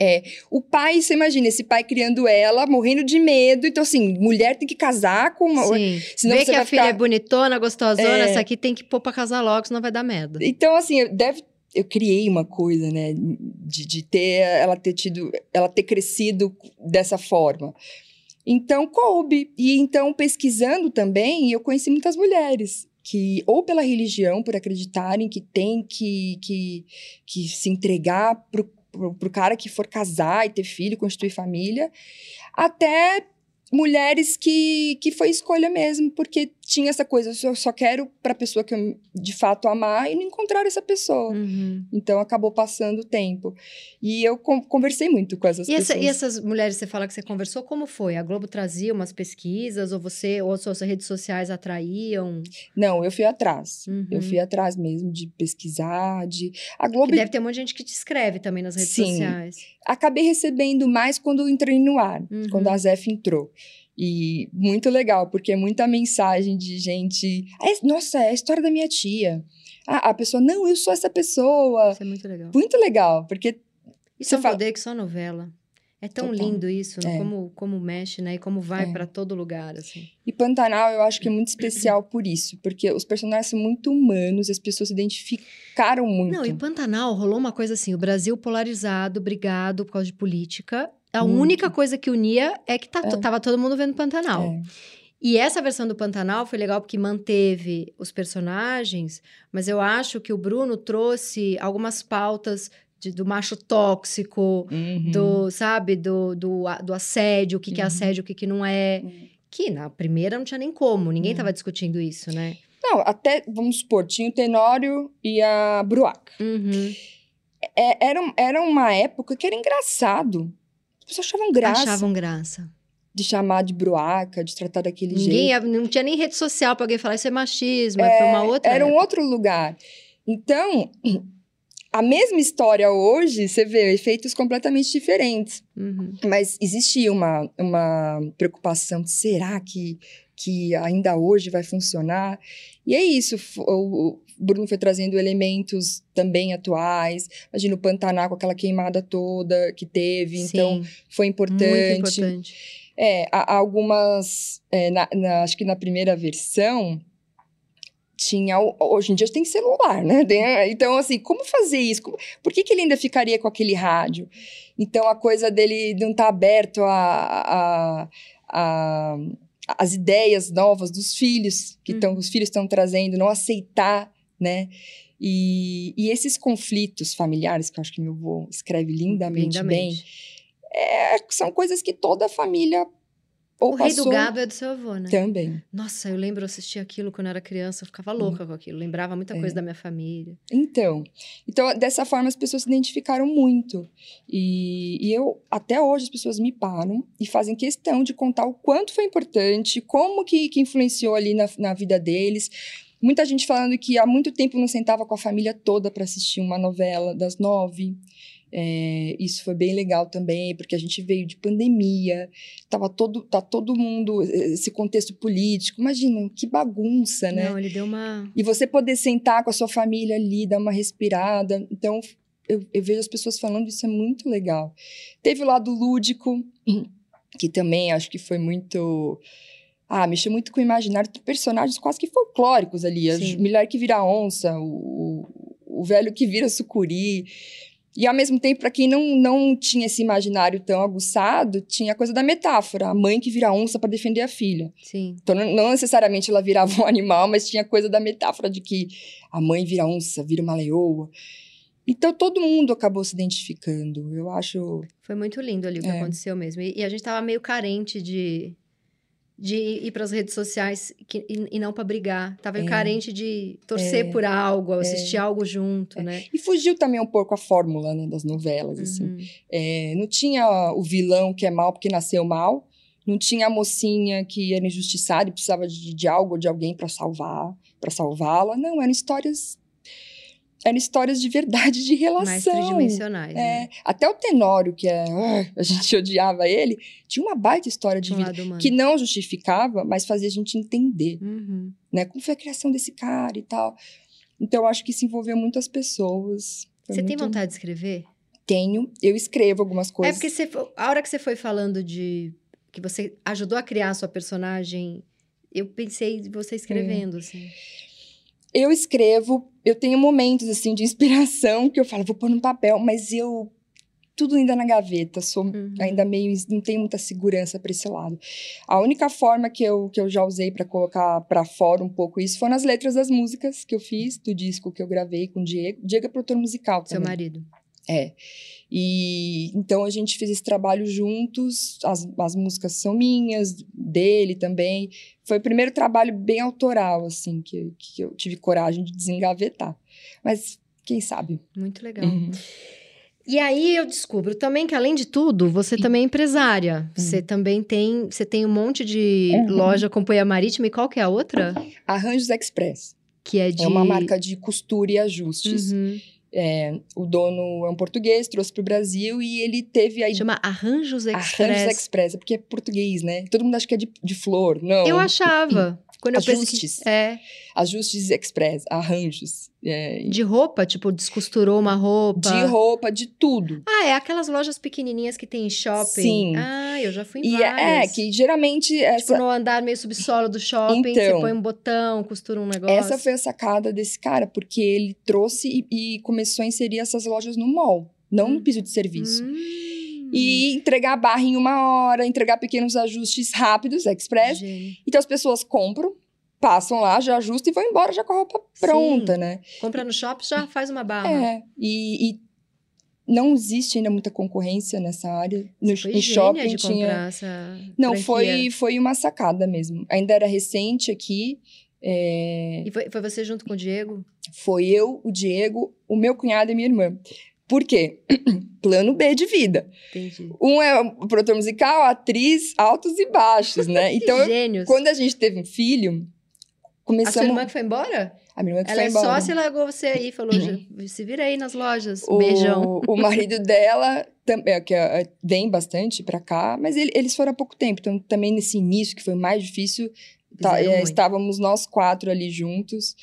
É, o pai, você imagina, esse pai criando ela, morrendo de medo. Então, assim, mulher tem que casar com uma. Sim. Senão Vê que a filha ficar... é bonitona, gostosona, é... essa aqui tem que pôr pra casar logo, senão vai dar merda. Então, assim, deve eu criei uma coisa, né, de, de ter ela ter tido, ela ter crescido dessa forma. Então coube e então pesquisando também, eu conheci muitas mulheres que ou pela religião, por acreditarem que tem que que, que se entregar pro, pro, pro cara que for casar e ter filho, constituir família, até mulheres que, que foi escolha mesmo, porque tinha essa coisa, eu só quero para a pessoa que eu de fato amar e não encontrar essa pessoa. Uhum. Então acabou passando o tempo. E eu conversei muito com essas e pessoas. Essa, e essas mulheres, você fala que você conversou, como foi? A Globo trazia umas pesquisas, ou você, ou suas redes sociais atraíam? Não, eu fui atrás. Uhum. Eu fui atrás mesmo de pesquisar, de. A Globo. Que deve ter um monte de gente que te escreve também nas redes Sim. sociais. Acabei recebendo mais quando entrei no ar, uhum. quando a Zef entrou. E muito legal, porque é muita mensagem de gente. Nossa, é a história da minha tia. Ah, a pessoa, não, eu sou essa pessoa. Isso é muito legal. Muito legal, porque. Isso é um fala... poder que só novela. É tão Total. lindo isso, é. como, como mexe, né? E como vai é. para todo lugar, assim. E Pantanal eu acho que é muito especial por isso, porque os personagens são muito humanos, as pessoas se identificaram muito. Não, e Pantanal rolou uma coisa assim, o Brasil polarizado, brigado por causa de política, a Muito. única coisa que unia é que tá, é. tava todo mundo vendo Pantanal. É. E essa versão do Pantanal foi legal porque manteve os personagens, mas eu acho que o Bruno trouxe algumas pautas de, do macho tóxico, uhum. do, sabe, do, do, do assédio, o que, uhum. que é uhum. assédio, o que, que não é. Uhum. Que na primeira não tinha nem como, ninguém estava discutindo isso, né? Não, até, vamos supor, tinha o Tenório e a Bruaca. Uhum. É, era, era uma época que era engraçado pessoas achavam graça. Achavam graça. De chamar de bruaca, de tratar daquele Ninguém, jeito. Não tinha nem rede social para alguém falar isso é machismo, é, uma outra. Era época. um outro lugar. Então, a mesma história hoje, você vê efeitos completamente diferentes. Uhum. Mas existia uma, uma preocupação será que, que ainda hoje vai funcionar? E é isso. O, Bruno foi trazendo elementos também atuais. Imagina o Pantanal com aquela queimada toda que teve. Sim, então, foi importante. Muito importante. É, há, algumas. É, na, na, acho que na primeira versão. Tinha. Hoje em dia tem celular, né? Então, assim, como fazer isso? Por que, que ele ainda ficaria com aquele rádio? Então, a coisa dele não estar tá aberto a, a, a as ideias novas dos filhos que estão, hum. os filhos estão trazendo, não aceitar né? E, e esses conflitos familiares, que eu acho que meu avô escreve lindamente, lindamente. bem, é, são coisas que toda família ou o Rei do Gado é do seu avô, né? Também. Nossa, eu lembro, eu assistia aquilo quando eu era criança, eu ficava louca hum. com aquilo. Lembrava muita é. coisa da minha família. Então, então, dessa forma as pessoas se identificaram muito. E, e, eu, até hoje, as pessoas me param e fazem questão de contar o quanto foi importante, como que, que influenciou ali na, na vida deles. Muita gente falando que há muito tempo não sentava com a família toda para assistir uma novela das nove. É, isso foi bem legal também, porque a gente veio de pandemia, tava todo, tá todo mundo, esse contexto político, imagina, que bagunça, né? Não, ele deu uma... E você poder sentar com a sua família ali, dar uma respirada, então eu, eu vejo as pessoas falando, isso é muito legal. Teve o lado lúdico, [clears throat] que também acho que foi muito ah, mexeu muito com o imaginário de personagens quase que folclóricos ali. A mulher que vira onça, o, o velho que vira sucuri. E ao mesmo tempo, para quem não, não tinha esse imaginário tão aguçado, tinha a coisa da metáfora, a mãe que vira onça para defender a filha. Sim. Então não, não, necessariamente ela virava um [laughs] animal, mas tinha a coisa da metáfora de que a mãe vira onça, vira uma leoa. Então todo mundo acabou se identificando. Eu acho. Foi muito lindo ali o que É. aconteceu mesmo. E, e a gente tava meio carente de, de ir para as redes sociais que- e, e não para brigar. Tava É. carente de torcer por algo, assistir algo junto, né? E fugiu também um pouco a fórmula né, das novelas. Assim. Uhum. É, não tinha o vilão que é mal porque nasceu mal. Não tinha a mocinha que era injustiçada e precisava de, de algo ou de alguém para salvar, para salvá-la. Não, eram histórias eram histórias de verdade de Mais relação. tridimensionais, É, né? até o Tenório, que é, ai, a gente [laughs] odiava ele, tinha uma baita história de um vida que não justificava, mas fazia a gente entender, Uhum. né? Como foi a criação desse cara e tal. Então, eu acho que isso envolveu muitas pessoas. Foi Você tem muito- vontade de escrever? Tenho. Eu escrevo algumas É coisas. porque você, a hora que você foi falando de que você ajudou a criar a sua personagem, eu pensei em você escrevendo, É. assim. Eu escrevo, eu tenho momentos, assim, de inspiração que eu falo, vou pôr no papel, mas eu... Tudo ainda na gaveta, sou Uhum. ainda meio... Não tenho muita segurança para esse lado. A única forma que eu, que eu já usei para colocar para fora um pouco isso foi nas letras das músicas que eu fiz, do disco que eu gravei com o Diego. Diego é produtor musical Seu também. marido. É. E então a gente fez esse trabalho juntos, as, as músicas são minhas, dele também. Foi o primeiro trabalho bem autoral, assim, que, que eu tive coragem de desengavetar. Mas quem sabe? Muito legal. Uhum. E aí eu descubro também que, além de tudo, você também é empresária. Uhum. Você também tem. Você tem um monte de Uhum. loja Companhia Marítima. E qual que é a outra? Arranjos Express. Que é de. É uma marca de costura e ajustes. Uhum. É, o dono é um português, trouxe para o Brasil e ele teve aí. Chama Arranjos Express. Arranjos Express, é porque é português, né? Todo mundo acha que é de, de flor. Não. Eu achava. Quando eu Ajustes. pesquisei. É. Ajustes Express, arranjos. É, De roupa, tipo, descosturou uma roupa. de roupa, de tudo. Ah, é aquelas lojas pequenininhas que tem em shopping. Sim. Ah, eu já fui em E é, várias. é, que geralmente essa, Tipo, no andar meio subsolo do shopping, você Então. põe um botão, costura um negócio. essa foi a sacada desse cara, porque ele trouxe e, e começou a inserir essas lojas no mall, não no Hum. piso de serviço. Hum. E entregar a barra em uma hora, entregar pequenos ajustes rápidos, express. Gênio. Então as pessoas compram, passam lá, já ajustam e vão embora já com a roupa pronta, né? Compra no shopping, já faz uma barra. É. E, e não existe ainda muita concorrência nessa área. No, Foi gênia shopping de tinha. comprar essa Não, franquia. foi, foi uma sacada mesmo. Ainda era recente aqui. é, E foi, foi você junto com o Diego? Foi eu, o Diego, o meu cunhado e minha irmã. Por quê? [clears throat] Plano B de vida. Entendi. Um é o produtor musical, atriz, altos e baixos, né? [laughs] Então, eu- quando a gente teve um filho, A sua começamos... irmã que foi embora? A minha irmã que Ela foi é embora. sócia e largou você aí. Falou, "Já- [clears throat] se vira aí nas lojas. O, Beijão. o marido [laughs] dela também, que é, vem bastante pra cá, mas ele- eles foram há pouco tempo. Então, também nesse início, que foi mais difícil, tá, é, estávamos nós quatro ali juntos.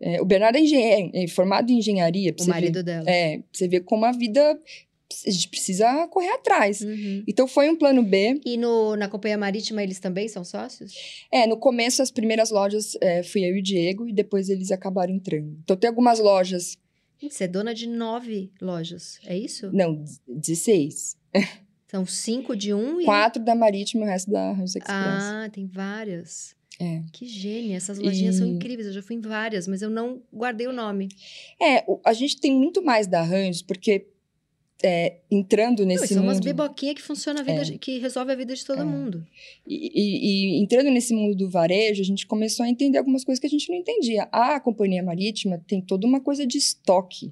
É, o Bernardo é, engenheiro, é formado em engenharia. O marido ver. dela. É, pra você ver como a vida... A gente precisa correr atrás. Uhum. Então, foi um plano B. E no, na Companhia Marítima eles também são sócios? É, no começo, as primeiras lojas é, fui eu e o Diego, e depois eles acabaram entrando. Então, tem algumas lojas... Você é dona de nove lojas, é isso? Não, 16. São cinco de um e... Quatro da Marítima e o resto da Ramos Express. Ah, tem várias. É. Que gênio, essas lojinhas são E- incríveis. Eu já fui em várias, mas eu não guardei o nome. É, a gente tem muito mais da Range, porque é, entrando Não, nesse são umas mundo... biboquinhas que funcionam a vida, É. de- que resolve a vida de todo É. mundo. E, e- e entrando nesse mundo do varejo, a gente começou a entender algumas coisas que a gente não entendia. A companhia marítima tem toda uma coisa de estoque.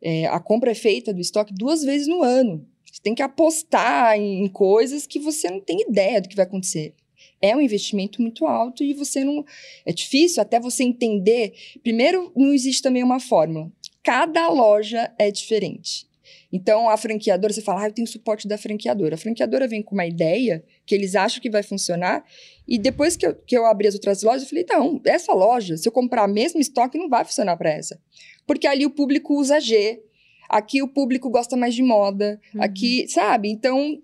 É, a compra é feita do estoque duas vezes no ano. Você tem que apostar em, em coisas que você não tem ideia do que vai acontecer. É um investimento muito alto e você não. É difícil até você entender. Primeiro, não existe também uma fórmula. Cada loja é diferente. Então, a franqueadora, você fala, ah, eu tenho suporte da franqueadora. A franqueadora vem com uma ideia que eles acham que vai funcionar, e depois que eu, que eu abri as outras lojas, eu falei, não, essa loja, se eu comprar mesmo estoque, não vai funcionar para essa. Porque ali o público usa G, aqui o público gosta mais de moda, Uhum. aqui, sabe? Então,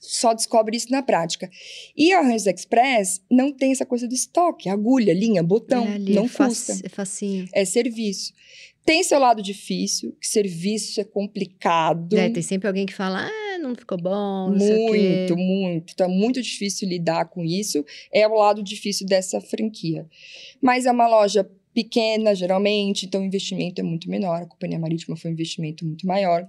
só descobre isso na prática. E a Arranjos Express não tem essa coisa do estoque, agulha, linha, botão, é ali, não é fac- custa É facinho. é serviço. Tem seu lado difícil, que serviço é complicado. É, tem sempre alguém que fala, ah, não ficou bom, não muito, muito. Então é muito difícil lidar com isso. É o lado difícil dessa franquia. Mas é uma loja pequena, geralmente, então o investimento é muito menor. A Companhia Marítima foi um investimento muito maior.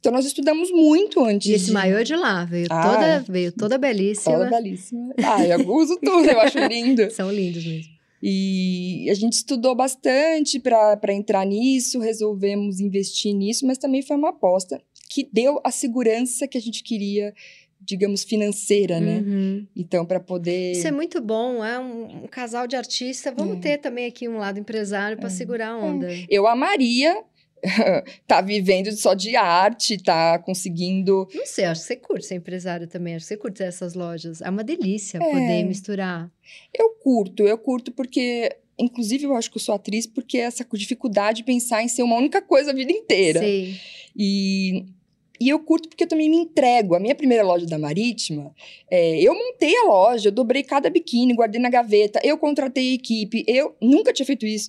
Então, nós estudamos muito antes. E esse de... maiô de lá veio, ah, toda, veio toda belíssima. Toda belíssima. Ah, eu uso tudo, eu acho lindo. [laughs] São lindos mesmo. E a gente estudou bastante para entrar nisso, resolvemos investir nisso, mas também foi uma aposta que deu a segurança que a gente queria digamos, financeira, né? Uhum. Então, para poder. Isso é muito bom, é um, um casal de artista. Vamos é. ter também aqui um lado empresário para é. segurar a onda. É. Eu amaria [laughs] tá vivendo só de arte, tá conseguindo. Não sei, acho que você curte ser empresário também, acho que você curte essas lojas. É uma delícia é. poder misturar. Eu curto, eu curto porque. Inclusive, eu acho que eu sou atriz porque essa dificuldade de pensar em ser uma única coisa a vida inteira. Sim. E e eu curto porque eu também me entrego. A minha primeira loja da Marítima, é, eu montei a loja, eu dobrei cada biquíni, guardei na gaveta, eu contratei a equipe, eu nunca tinha feito isso.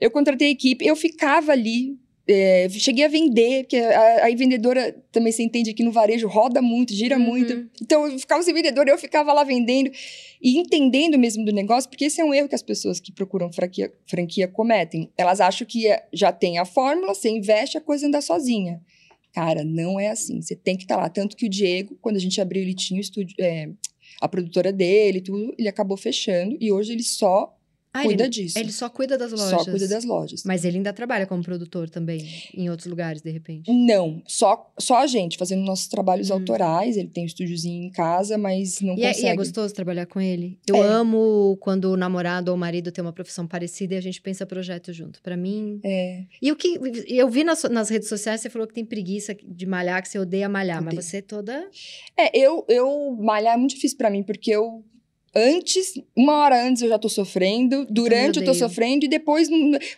Eu contratei a equipe, eu ficava ali, é, cheguei a vender, porque a, a, vendedora, também você entende aqui no varejo, roda muito, gira uhum. muito. Então, eu ficava sem vendedora, eu ficava lá vendendo e entendendo mesmo do negócio, porque esse é um erro que as pessoas que procuram franquia, franquia cometem. Elas acham que é, já tem a fórmula, você investe, a coisa anda sozinha. Cara, não é assim. Você tem que estar tá lá. Tanto que o Diego, quando a gente abriu, ele tinha o estúdio, é, a produtora dele, tudo, ele acabou fechando e hoje ele só ah, cuida ele, disso. Ele só cuida das lojas. Só cuida das lojas. Mas ele ainda trabalha como produtor também, em outros lugares, de repente? Não, só, só a gente, fazendo nossos trabalhos hum. autorais. Ele tem um estúdiozinho em casa, mas não e consegue. É, e é gostoso trabalhar com ele? Eu é. amo quando o namorado ou o marido tem uma profissão parecida e a gente pensa projeto junto. Para mim... É. E o que... Eu vi nas, nas redes sociais, você falou que tem preguiça de malhar, que você odeia malhar. Odeio. Mas você é toda... É, eu, eu... Malhar é muito difícil para mim, porque eu antes, uma hora antes eu já tô sofrendo, durante eu, tô sofrendo e depois.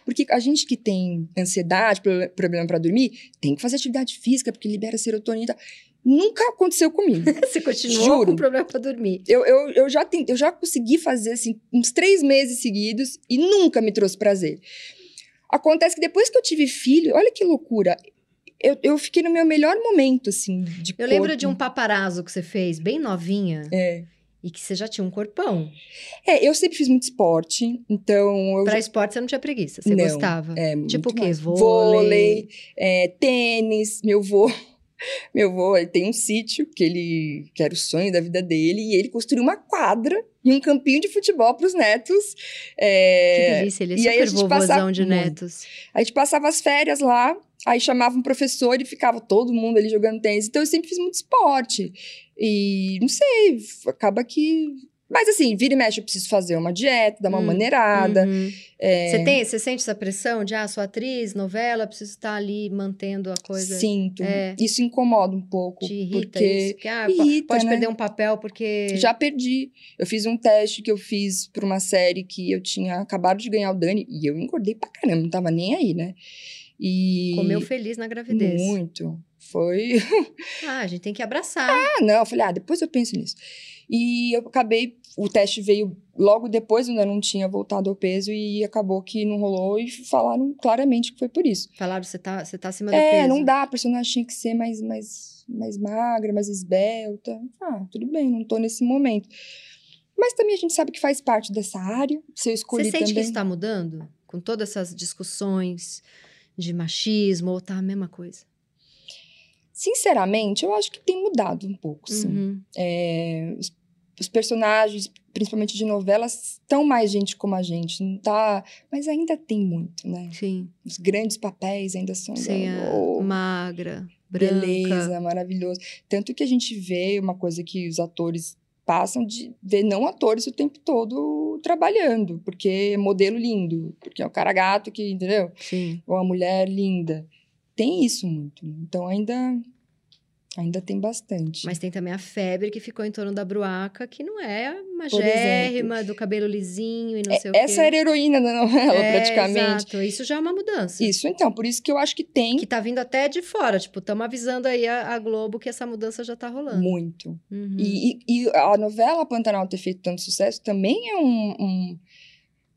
Porque a gente que tem ansiedade, problema para dormir, tem que fazer atividade física, porque libera serotonina. Nunca aconteceu comigo. [laughs] Você continuou Juro. com problema para dormir. Eu, eu, eu, já tentei, eu já consegui fazer assim, uns três meses seguidos e nunca me trouxe prazer. Acontece que depois que eu tive filho, olha que loucura. Eu, eu fiquei no meu melhor momento, assim, de Eu corpo. lembro de um paparazzo que você fez, bem novinha. É. E que você já tinha um corpão. É, eu sempre fiz muito esporte, então... Eu pra já... esporte você não tinha preguiça, você não, gostava? É, tipo o quê? Vôlei? Vôlei, é, tênis, meu vô... [laughs] Meu avô, ele tem um sítio que ele que era o sonho da vida dele e ele construiu uma quadra e um campinho de futebol para os netos. É... Que delícia, ele é super vovôzão passava... de netos. A gente passava as férias lá, aí chamava um professor e ficava todo mundo ali jogando tênis. Então eu sempre fiz muito esporte. E não sei, acaba que. Mas assim, vira e mexe, eu preciso fazer uma dieta, dar uma hum, maneirada. Uhum. É... Você, tem, você sente essa pressão de, ah, sou atriz, novela, preciso estar ali mantendo a coisa. Sinto. É... Isso incomoda um pouco. Te irrita porque... isso? Porque, ah, irrita, pode né? perder um papel porque. Já perdi. Eu fiz um teste que eu fiz para uma série que eu tinha acabado de ganhar o Dani e eu engordei pra caramba, não tava nem aí, né? E... Comeu feliz na gravidez. Muito. Foi. [laughs] ah, a gente tem que abraçar. Ah, não. Eu falei, ah, depois eu penso nisso. E eu acabei. O teste veio logo depois, ainda não tinha voltado ao peso, e acabou que não rolou. E falaram claramente que foi por isso. Falaram, você tá, você tá acima do é, peso. É, não dá. A personagem tinha que ser mais, mais, mais magra, mais esbelta. Ah, tudo bem, não tô nesse momento. Mas também a gente sabe que faz parte dessa área. Se eu escolhi Você sente também... que isso está mudando? Com todas essas discussões de machismo, ou tá a mesma coisa? Sinceramente, eu acho que tem mudado um pouco, sim. Uhum. É, os, os, personagens, principalmente de novelas, estão mais gente como a gente, não tá... Mas ainda tem muito, né? Sim. Os grandes papéis ainda são... Sim, da, oh, magra, branca. Beleza, maravilhoso. Tanto que a gente vê uma coisa que os atores passam de ver não atores o tempo todo trabalhando, porque é modelo lindo, porque é o cara gato que, entendeu? Sim. Ou a mulher linda tem isso muito. Então ainda ainda tem bastante. Mas tem também a febre que ficou em torno da Bruaca, que não é magérrima, do cabelo lisinho e não é, sei o quê. Essa era a heroína da novela, é, praticamente. Exato. Isso já é uma mudança. Isso, então, por isso que eu acho que tem. Que tá vindo até de fora. Tipo, estamos avisando aí a, a, Globo que essa mudança já tá rolando. Muito. Uhum. E, e, e, a novela Pantanal ter feito tanto sucesso também é um, um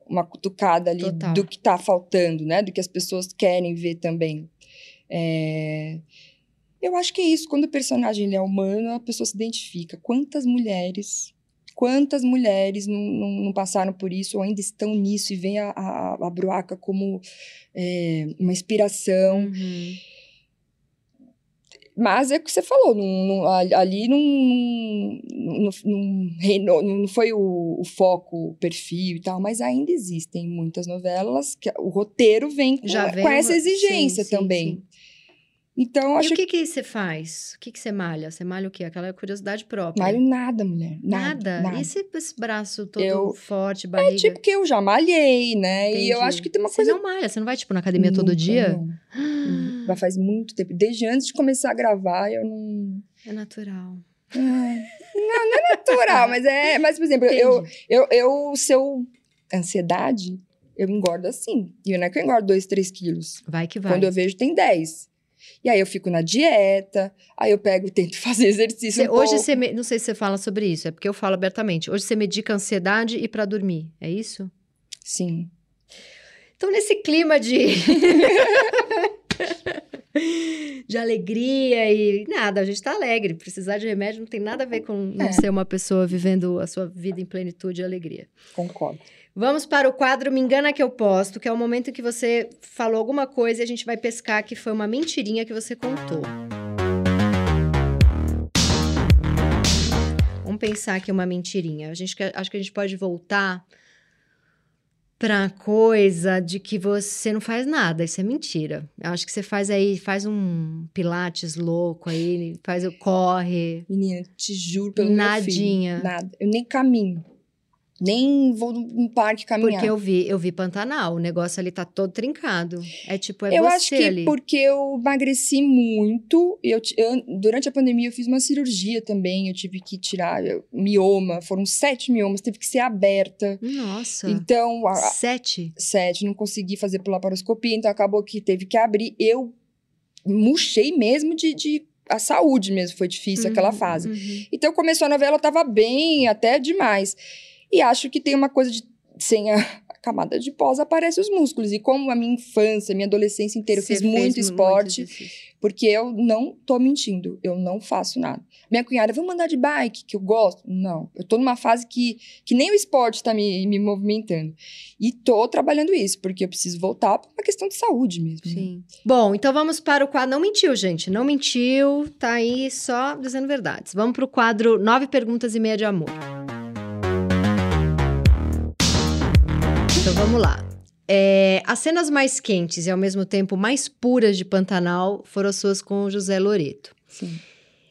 uma cutucada ali Total. do que tá faltando, né? Do que as pessoas querem ver também. É... Eu acho que é isso. Quando o personagem é humano, a pessoa se identifica. Quantas mulheres Quantas mulheres não, não, não, passaram por isso ou ainda estão nisso e veem a, a, a Bruaca como é, uma inspiração. Uhum. Mas é o que você falou, não, não, ali não, não, foi o, o, foco, o perfil e tal, mas ainda existem muitas novelas que o roteiro vem com, Já vem com essa exigência sim, também. Sim, sim. Então, acho... E o que que você faz? O que que você malha? Você malha o quê? Aquela curiosidade própria. Malho nada, mulher. Nada? nada. E esse, esse braço todo eu... forte, é, barriga? É tipo que eu já malhei, né? Entendi. E eu acho que tem uma você coisa... Você não malha? Você não vai, tipo, na academia Nunca, todo dia? Não. [gasps] Já faz muito tempo. Desde antes de começar a gravar, eu não... É natural. É. Não, não é natural, mas é... Mas, por exemplo, eu, eu, eu... Se eu... Ansiedade, eu engordo assim. E não é que eu engordo 2, 3 quilos. Vai que vai. Quando eu vejo, tem 10. E aí eu fico na dieta, aí eu pego e tento [laughs] fazer exercício. Cê, um hoje você, não sei se você fala sobre isso, é porque eu falo abertamente. Hoje você medica ansiedade e para dormir, é isso? Sim. Então, nesse clima de. [laughs] de alegria e nada, a gente tá alegre. Precisar de remédio não tem nada a ver com não é. ser uma pessoa vivendo a sua vida em plenitude e alegria. Concordo. Vamos para o quadro Me Engana Que Eu Posto, que é o momento em que você falou alguma coisa e a gente vai pescar que foi uma mentirinha que você contou. Vamos pensar que é uma mentirinha. A gente, acho que a gente pode voltar para coisa de que você não faz nada, isso é mentira. Eu acho que você faz aí, faz um pilates louco aí, faz o corre. Menina, te juro pelo Nadinha. meu filho, nada. Eu nem caminho. Nem vou num parque caminhar. Porque eu vi, eu vi Pantanal, o negócio ali tá todo trincado. É tipo, é eu você acho que ali. porque eu emagreci muito. Eu, eu, durante a pandemia eu fiz uma cirurgia também. Eu tive que tirar eu, mioma. Foram sete miomas, teve que ser aberta. Nossa. Então. A, sete? Sete. Não consegui fazer pela laparoscopia, então acabou que teve que abrir. Eu murchei mesmo de, de a saúde mesmo foi difícil uhum, aquela fase. Uhum. Então começou a novela, eu tava bem, até demais. E acho que tem uma coisa de. Sem a, camada de pós, aparecem os músculos. E como a minha infância, minha adolescência inteira, eu fiz muito esporte, muito porque eu não tô mentindo, eu não faço nada. Minha cunhada, vamos andar de bike, que eu gosto? Não. Eu tô numa fase que, que nem o esporte tá me, me movimentando. E tô trabalhando isso, porque eu preciso voltar pra uma questão de saúde mesmo. Né? Sim. Né? Bom, então vamos para o quadro. Não mentiu, gente. Não mentiu, tá aí só dizendo verdades. Vamos pro quadro Nove Perguntas e Meia de Amor. Vamos lá. É, as cenas mais quentes e ao mesmo tempo mais puras de Pantanal foram as suas com o José Loreto. Sim.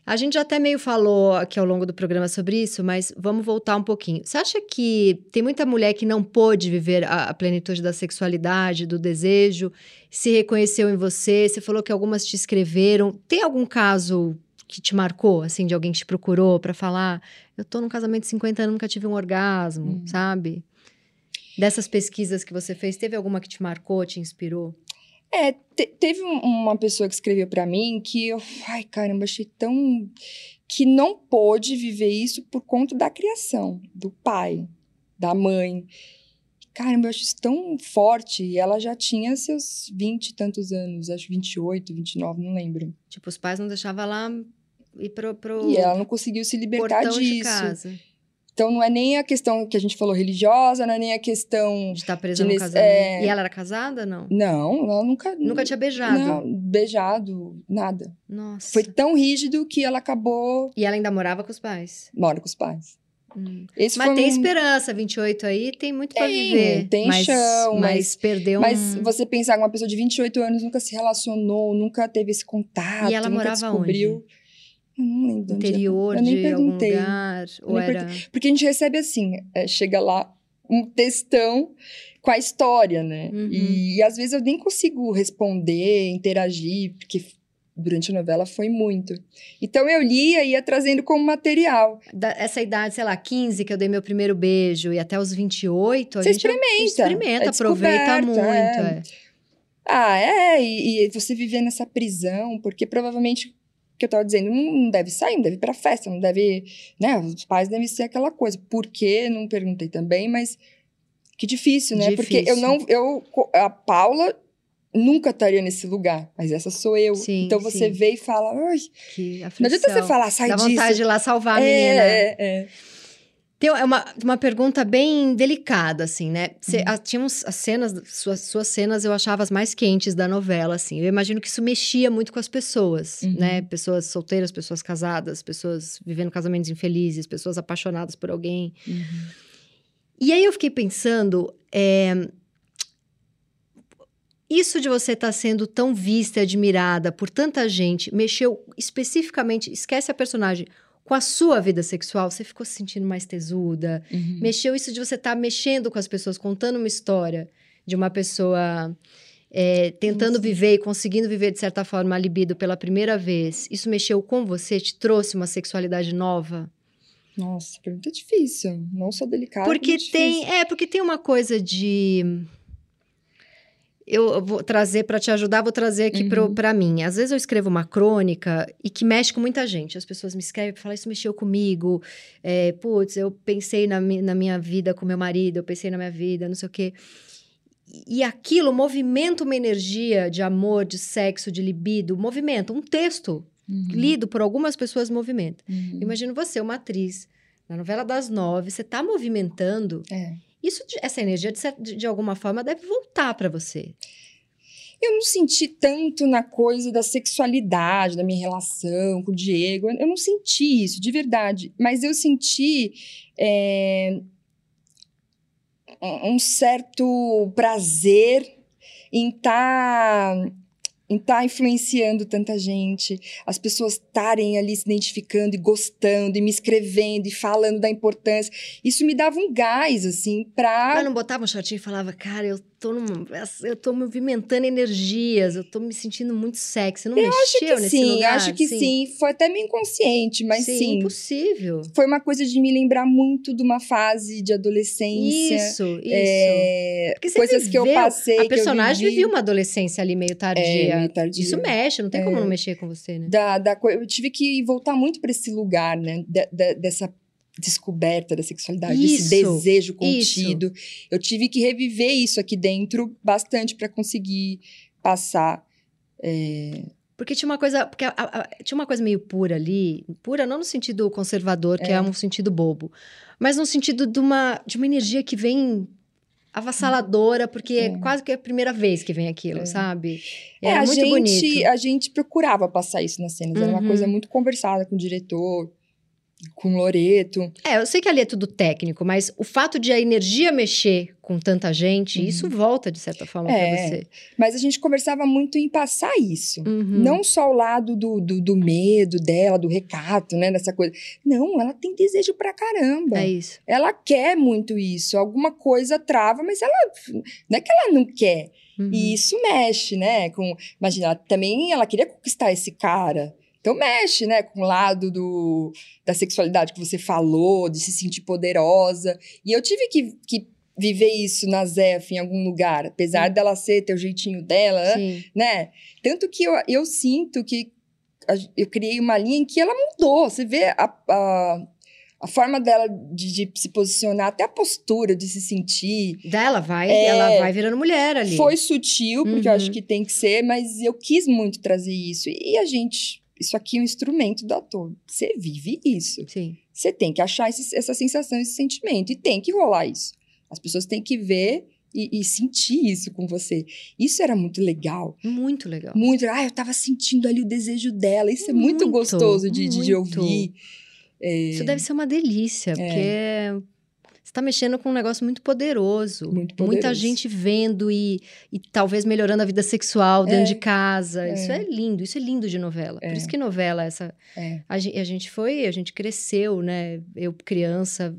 A gente já até meio falou aqui ao longo do programa sobre isso, mas vamos voltar um pouquinho. Você acha que tem muita mulher que não pôde viver a, a plenitude da sexualidade, do desejo, se reconheceu em você? Você falou que algumas te escreveram. Tem algum caso que te marcou, assim, de alguém que te procurou para falar? Eu tô num casamento de 50 anos, nunca tive um orgasmo, hum. sabe? Dessas pesquisas que você fez, teve alguma que te marcou, te inspirou? É, te, teve uma pessoa que escreveu para mim que eu, ai caramba, achei tão. que não pôde viver isso por conta da criação, do pai, da mãe. Caramba, eu acho isso tão forte. E ela já tinha seus 20 e tantos anos, acho 28, 29, não lembro. Tipo, os pais não deixavam lá ir pro. pro e ela não conseguiu se libertar disso. De casa. Então não é nem a questão que a gente falou religiosa, não é nem a questão. De estar tá presa de, no casamento. É... E ela era casada, não? Não, ela nunca. Nunca tinha beijado. Não, beijado, nada. Nossa. Foi tão rígido que ela acabou. E ela ainda morava com os pais? Mora com os pais. Hum. mas tem um... esperança, 28 aí, tem muito para viver. Tem mas, chão, mas, mas perdeu Mas um... você pensar que uma pessoa de 28 anos nunca se relacionou, nunca teve esse contato, e ela nunca morava descobriu. Onde? Eu não lembro. Interior eu de algum lugar? Ou era... Porque a gente recebe assim, é, chega lá um textão com a história, né? Uhum. E, e, às vezes eu nem consigo responder, interagir, porque durante a novela foi muito. Então eu lia e ia trazendo como material. Da, essa idade, sei lá, 15, que eu dei meu primeiro beijo, e até os 28, a Você gente experimenta. experimenta, é aproveita muito. É. É. Ah, é, e, e, você viver nessa prisão, porque provavelmente que eu tava dizendo, não deve sair, não deve ir pra festa, não deve, né, os pais devem ser aquela coisa. Por quê? Não perguntei também, mas que difícil, né? Difícil. Porque eu não, eu, a Paula nunca estaria nesse lugar, mas essa sou eu. Sim, então você sim. vê e fala, ai, que não adianta você falar, sai Dá disso. vontade de ir lá salvar a é, menina. É, é. Tem uma, uma pergunta bem delicada, assim, né? Cê, uhum. a, tinha uns, as cenas, suas, suas cenas eu achava as mais quentes da novela, assim. Eu imagino que isso mexia muito com as pessoas, uhum. né? Pessoas solteiras, pessoas casadas, pessoas vivendo casamentos infelizes, pessoas apaixonadas por alguém. Uhum. E aí eu fiquei pensando, é, isso de você estar tá sendo tão vista e admirada por tanta gente mexeu especificamente, esquece a personagem, com a sua vida sexual, você ficou se sentindo mais tesuda? Uhum. Mexeu isso de você estar tá mexendo com as pessoas, contando uma história de uma pessoa é, tentando viver e conseguindo viver de certa forma a libido pela primeira vez. Isso mexeu com você? Te trouxe uma sexualidade nova? Nossa, pergunta difícil. Não sou delicada. Porque tem, é, porque tem uma coisa de eu vou trazer para te ajudar, vou trazer aqui uhum. para mim. Às vezes eu escrevo uma crônica e que mexe com muita gente. As pessoas me escrevem e falam, isso mexeu comigo. É, Putz, eu pensei na, mi na minha vida com meu marido, eu pensei na minha vida, não sei o quê. E aquilo movimenta uma energia de amor, de sexo, de libido, movimenta. Um texto uhum. lido por algumas pessoas movimenta. Uhum. Imagino você, uma atriz, na novela das nove, você está movimentando. É isso, essa energia, de, de alguma forma, deve voltar para você. Eu não senti tanto na coisa da sexualidade, da minha relação com o Diego. Eu não senti isso, de verdade. Mas eu senti é, um certo prazer em estar tá em estar tá influenciando tanta gente, as pessoas estarem ali se identificando e gostando e me escrevendo e falando da importância. Isso me dava um gás, assim, pra. Mas não botava um shortinho e falava, cara, eu tô, num, eu tô movimentando energias, eu tô me sentindo muito sexy. Não eu mexeu acho que nesse sim, lugar? Acho que sim. sim. Foi até meio inconsciente, mas sim. Sim, impossível. Foi uma coisa de me lembrar muito de uma fase de adolescência. Isso, isso. É, coisas viveu, que eu passei. A personagem vivia uma adolescência ali meio tardia. É, meio tardia. Isso mexe, não tem é. como não mexer com você, né? Da, da, eu tive que voltar muito para esse lugar, né? Da, da, dessa descoberta da sexualidade, isso, esse desejo contido. Isso. Eu tive que reviver isso aqui dentro bastante para conseguir passar. É... Porque tinha uma coisa, porque a, a, tinha uma coisa meio pura ali, pura não no sentido conservador, que é, é um sentido bobo, mas no sentido de uma, de uma energia que vem avassaladora, porque é. é quase que é a primeira vez que vem aquilo, é. sabe? É, a muito gente, bonito. A gente procurava passar isso nas cenas, uhum. era uma coisa uhum. muito conversada com o diretor com Loreto. É, eu sei que ali é tudo técnico, mas o fato de a energia mexer com tanta gente, uhum. isso volta de certa forma é, para você. Mas a gente conversava muito em passar isso. Uhum. Não só o lado do, do, do, medo dela, do recato, né? Dessa coisa. Não, ela tem desejo pra caramba. É isso. Ela quer muito isso. Alguma coisa trava, mas ela. Não é que ela não quer. Uhum. E isso mexe, né? Com, imagina, também ela queria conquistar esse cara. Então mexe, né, com o lado do, da sexualidade que você falou, de se sentir poderosa. E eu tive que, que viver isso na Zef em algum lugar, apesar Sim. dela ser, ter o jeitinho dela, Sim. né? Tanto que eu, eu sinto que eu criei uma linha em que ela mudou. Você vê a, a, a forma dela de, de, se posicionar, até a postura de se sentir. Dela vai, é, ela vai virando mulher ali. Foi sutil, porque uhum. eu acho uhum. que tem que ser, mas eu quis muito trazer isso. E a gente isso aqui é um instrumento do ator. Você vive isso. Sim. Você tem que achar esse, essa sensação, esse sentimento. E tem que rolar isso. As pessoas têm que ver e, e, sentir isso com você. Isso era muito legal. Muito legal. Muito. Ah, eu tava sentindo ali o desejo dela. Isso é muito, muito gostoso de, muito. de ouvir. É... Isso deve ser uma delícia, é. porque está mexendo com um negócio muito poderoso. Muito poderoso. Muita gente vendo e, e talvez melhorando a vida sexual dentro é, de casa. É. Isso é lindo, isso é lindo de novela. É. Por isso que novela, essa. É. A, a, gente foi, a gente cresceu, né? Eu, criança.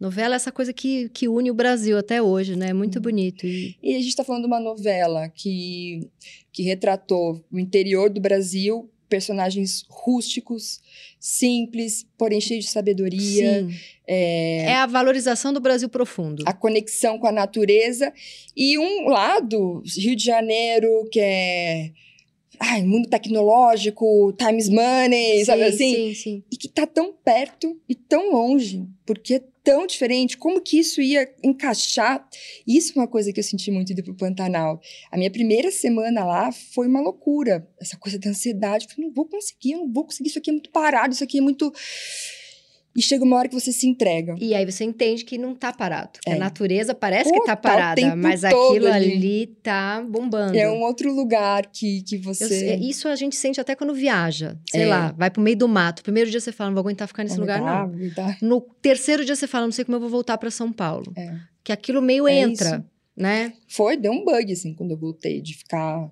Novela é essa coisa que, que une o Brasil até hoje, né? É muito hum. bonito. E... e a gente está falando de uma novela que, que retratou o interior do Brasil personagens rústicos, simples, porém cheios de sabedoria. É... é... a valorização do Brasil profundo. A conexão com a natureza. E um lado, Rio de Janeiro, que é ai, mundo tecnológico, times money, sim, sabe assim? Sim, sim. E que tá tão perto e tão longe, porque tão diferente. Como que isso ia encaixar? Isso é uma coisa que eu senti muito indo pro Pantanal. A minha primeira semana lá foi uma loucura. Essa coisa da ansiedade. Eu falei, não vou conseguir, eu não vou conseguir. Isso aqui é muito parado, isso aqui é muito e chega uma hora que você se entrega. E aí você entende que não tá parado. É. a natureza parece Pô, que tá tá parada, tempo mas aquilo ali. ali tá bombando. É um outro lugar que, que Eu você. sei- isso a gente sente até quando viaja. Sei É. lá, vai pro meio do mato. Primeiro dia você fala, não vou aguentar ficar nesse Ah, lugar, dá, não. dá. No terceiro dia você fala, não sei como eu vou voltar pra São Paulo. É. Que aquilo meio É entra, isso. né? Foi, deu um bug, assim, quando eu voltei, de ficar.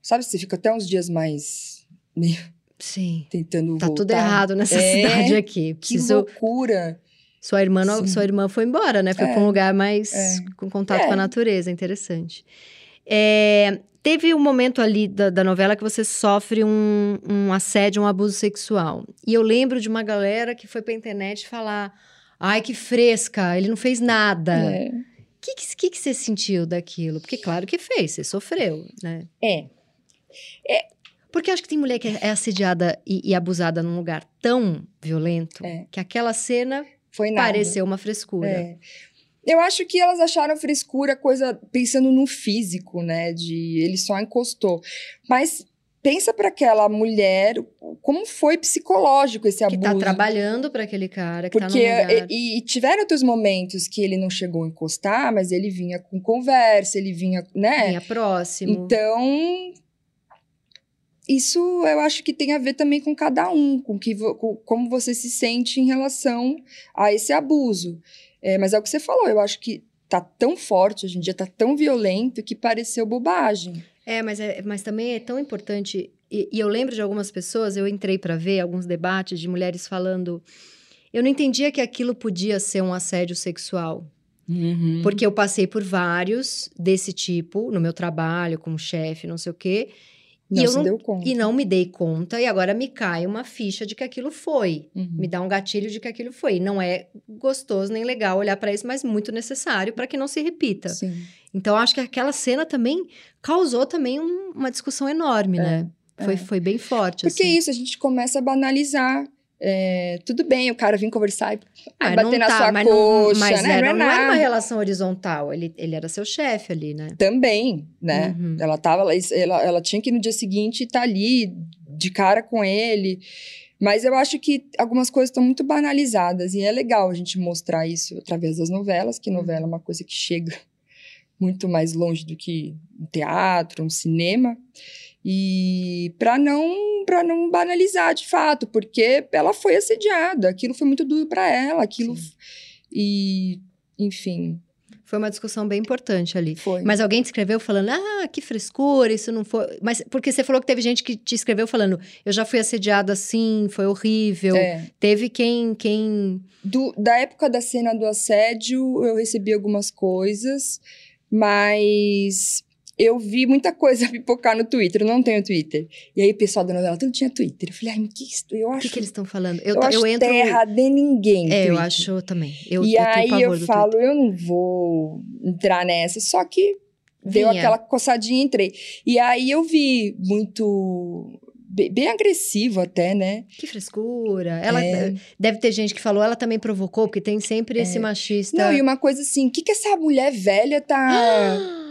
Sabe, você fica até uns dias mais. meio Sim. tentando Tá voltar. tudo errado nessa É, cidade aqui. Que Preciso... loucura. Sua irmã, Sim. sua irmã foi embora, né? Foi É. pra um lugar mais É. com contato É. com a natureza. Interessante. É, teve um momento ali da, da novela que você sofre um, um assédio, um abuso sexual. E eu lembro de uma galera que foi pra internet falar: ai, que fresca, ele não fez nada. O É. que, que, que, que você sentiu daquilo? Porque, claro que fez, você sofreu, né? é. Porque acho que tem mulher que é assediada e, e abusada num lugar tão violento É. que aquela cena pareceu uma frescura. É. Eu acho que elas acharam frescura coisa pensando no físico, né? De ele só encostou. Mas pensa para aquela mulher como foi psicológico esse que abuso. tá trabalhando pra aquele cara, que Porque tá num lugar... e, e tiveram outros momentos que ele não chegou a encostar, mas ele vinha com conversa, ele vinha, né? Vinha próximo. Então, isso eu acho que tem a ver também com cada um, com, que, vo- com como você se sente em relação a esse abuso. É, mas é o que você falou, eu acho que tá tão forte hoje em dia, tá tão violento que pareceu bobagem. É, mas, é, mas também é tão importante. E, e eu lembro de algumas pessoas, eu entrei pra ver alguns debates de mulheres falando. Eu não entendia que aquilo podia ser um assédio sexual. Porque eu passei por vários desse tipo no meu trabalho, como chefe, não sei o quê. Não e eu se não, deu conta. e não me dei conta, e agora me cai uma ficha de que aquilo foi. Uhum. Me dá um gatilho de que aquilo foi. Não é gostoso nem legal olhar pra isso, mas muito necessário para que não se repita. Sim. Então, acho que aquela cena também causou também um- uma discussão enorme, né? Foi, é. foi bem forte, Porque assim. isso, a gente começa a banalizar. É, tudo bem, o cara vir conversar e Mas bater não na tá, sua mas não- coxa, mas né? era, não é não era uma nada. relação horizontal. Ele, ele era seu chefe ali, né? Também, né? Uhum. Ela tava ela, ela tinha que no dia seguinte estar ali de cara com ele. Mas eu acho que algumas coisas estão muito banalizadas e é legal a gente mostrar isso através das novelas, que novela é uma coisa que chega [laughs] muito mais longe do que um teatro, um cinema. E para não para não banalizar de fato, porque ela foi assediada, aquilo foi muito duro para ela, aquilo Sim. e enfim, Foi uma discussão bem importante ali. foi. Mas alguém te escreveu falando, ah, que frescura, isso não foi. Mas porque você falou que teve gente que te escreveu falando, eu já fui assediada assim, foi horrível. É. Teve quem. quem... Do- da época da cena do assédio, eu recebi algumas coisas, mas eu vi muita coisa [laughs] pipocar no Twitter. Eu não tenho Twitter. E aí o pessoal da novela tudo tinha Twitter. Eu falei, ai, mas que isso? Eu O acho, que, que eles estão falando? eu Eu, acho eu entro. terra de ninguém. É, eu Twitter. acho também. Eu, e eu aí eu falo, Twitter. eu não vou entrar nessa. Só que deu Vinha. aquela coçadinha e entrei. E aí eu vi muito. be- Bem agressivo até, né? Que frescura. Ela É. deve ter gente que falou, ela também provocou, porque tem sempre esse machista. Não, e uma coisa assim, o que, que essa mulher velha tá. [gasps]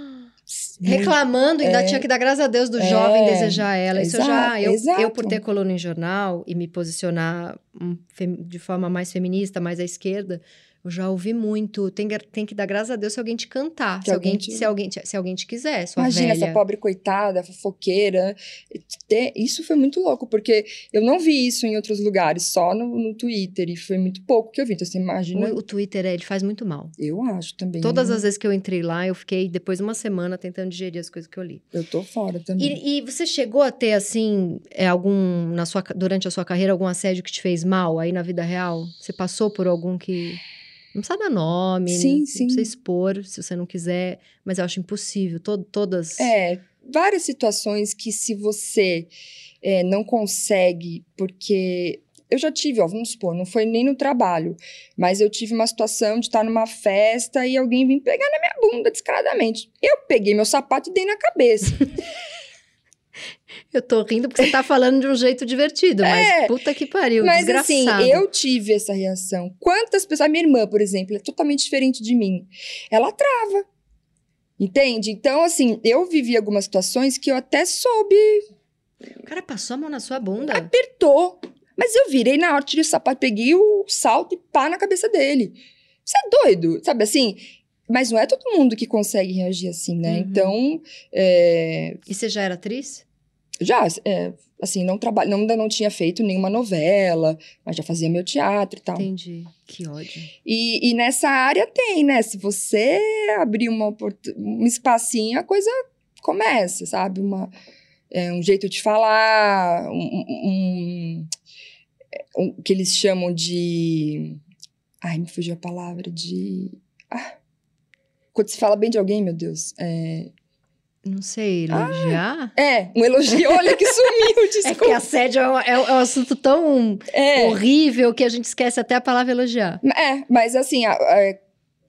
Reclamando, ainda É. tinha que dar graças a Deus do É. jovem desejar ela. Isso eu já. Exato, Eu, exato. eu, por ter coluna em jornal e me posicionar hum, de forma mais feminista, mais à esquerda, eu já ouvi muito. Tem, tem que dar graças a Deus se alguém te cantar. Se alguém, te- se, alguém, te- se alguém te quiser, Imagina velha. essa pobre coitada, fofoqueira. Isso foi muito louco, porque eu não vi isso em outros lugares, só no, no Twitter, e foi muito pouco que eu vi. Então, você imagina. O, o Twitter, é, ele faz muito mal. Eu acho também. Todas eu, as vezes que eu entrei lá, eu fiquei depois de uma semana tentando digerir as coisas que eu li. Eu tô fora também. E, e você chegou a ter, assim, é, algum, na sua, durante a sua carreira, algum assédio que te fez mal aí na vida real? Você passou por algum que. Não precisa dar nome, Sim, não, sim. não precisa expor, se você não quiser, mas eu acho impossível. To- todas. É, várias situações que se você é, não consegue, porque eu já tive, ó, vamos supor, não foi nem no trabalho, mas eu tive uma situação de estar numa festa e alguém vir pegar na minha bunda descaradamente. Eu peguei meu sapato e dei na cabeça. [laughs] Eu tô rindo porque você tá falando de um jeito divertido, mas É, puta que pariu, Mas assim, desgraçado. eu tive essa reação. Quantas pessoas. A minha irmã, por exemplo, é totalmente diferente de mim. Ela trava. Entende? Então, assim, eu vivi algumas situações que eu até soube, O cara passou a mão na sua bunda. apertou. Mas eu virei na hora, tirei o sapato, peguei o salto e pá na cabeça dele. Você é doido, sabe assim? Mas não é todo mundo que consegue reagir assim, né? Uhum. Então. É... E você já era atriz? Já, é, assim, não trabalho, não, ainda não tinha feito nenhuma novela, mas já fazia meu teatro e tal. Entendi. Que ódio. E, e nessa área tem, né? Se você abrir uma, um espacinho, a coisa começa, sabe? Uma, é, um jeito de falar, um, um, um, que eles chamam de. Ai, me fugiu a palavra, de. Ah, quando se fala bem de alguém, meu Deus. É, não sei, elogiar? Ah, é, um elogio. Olha que sumiu, desculpa. [laughs] É que assédio é, é, é um assunto tão é. horrível que a gente esquece até a palavra elogiar. É, mas assim, a, a,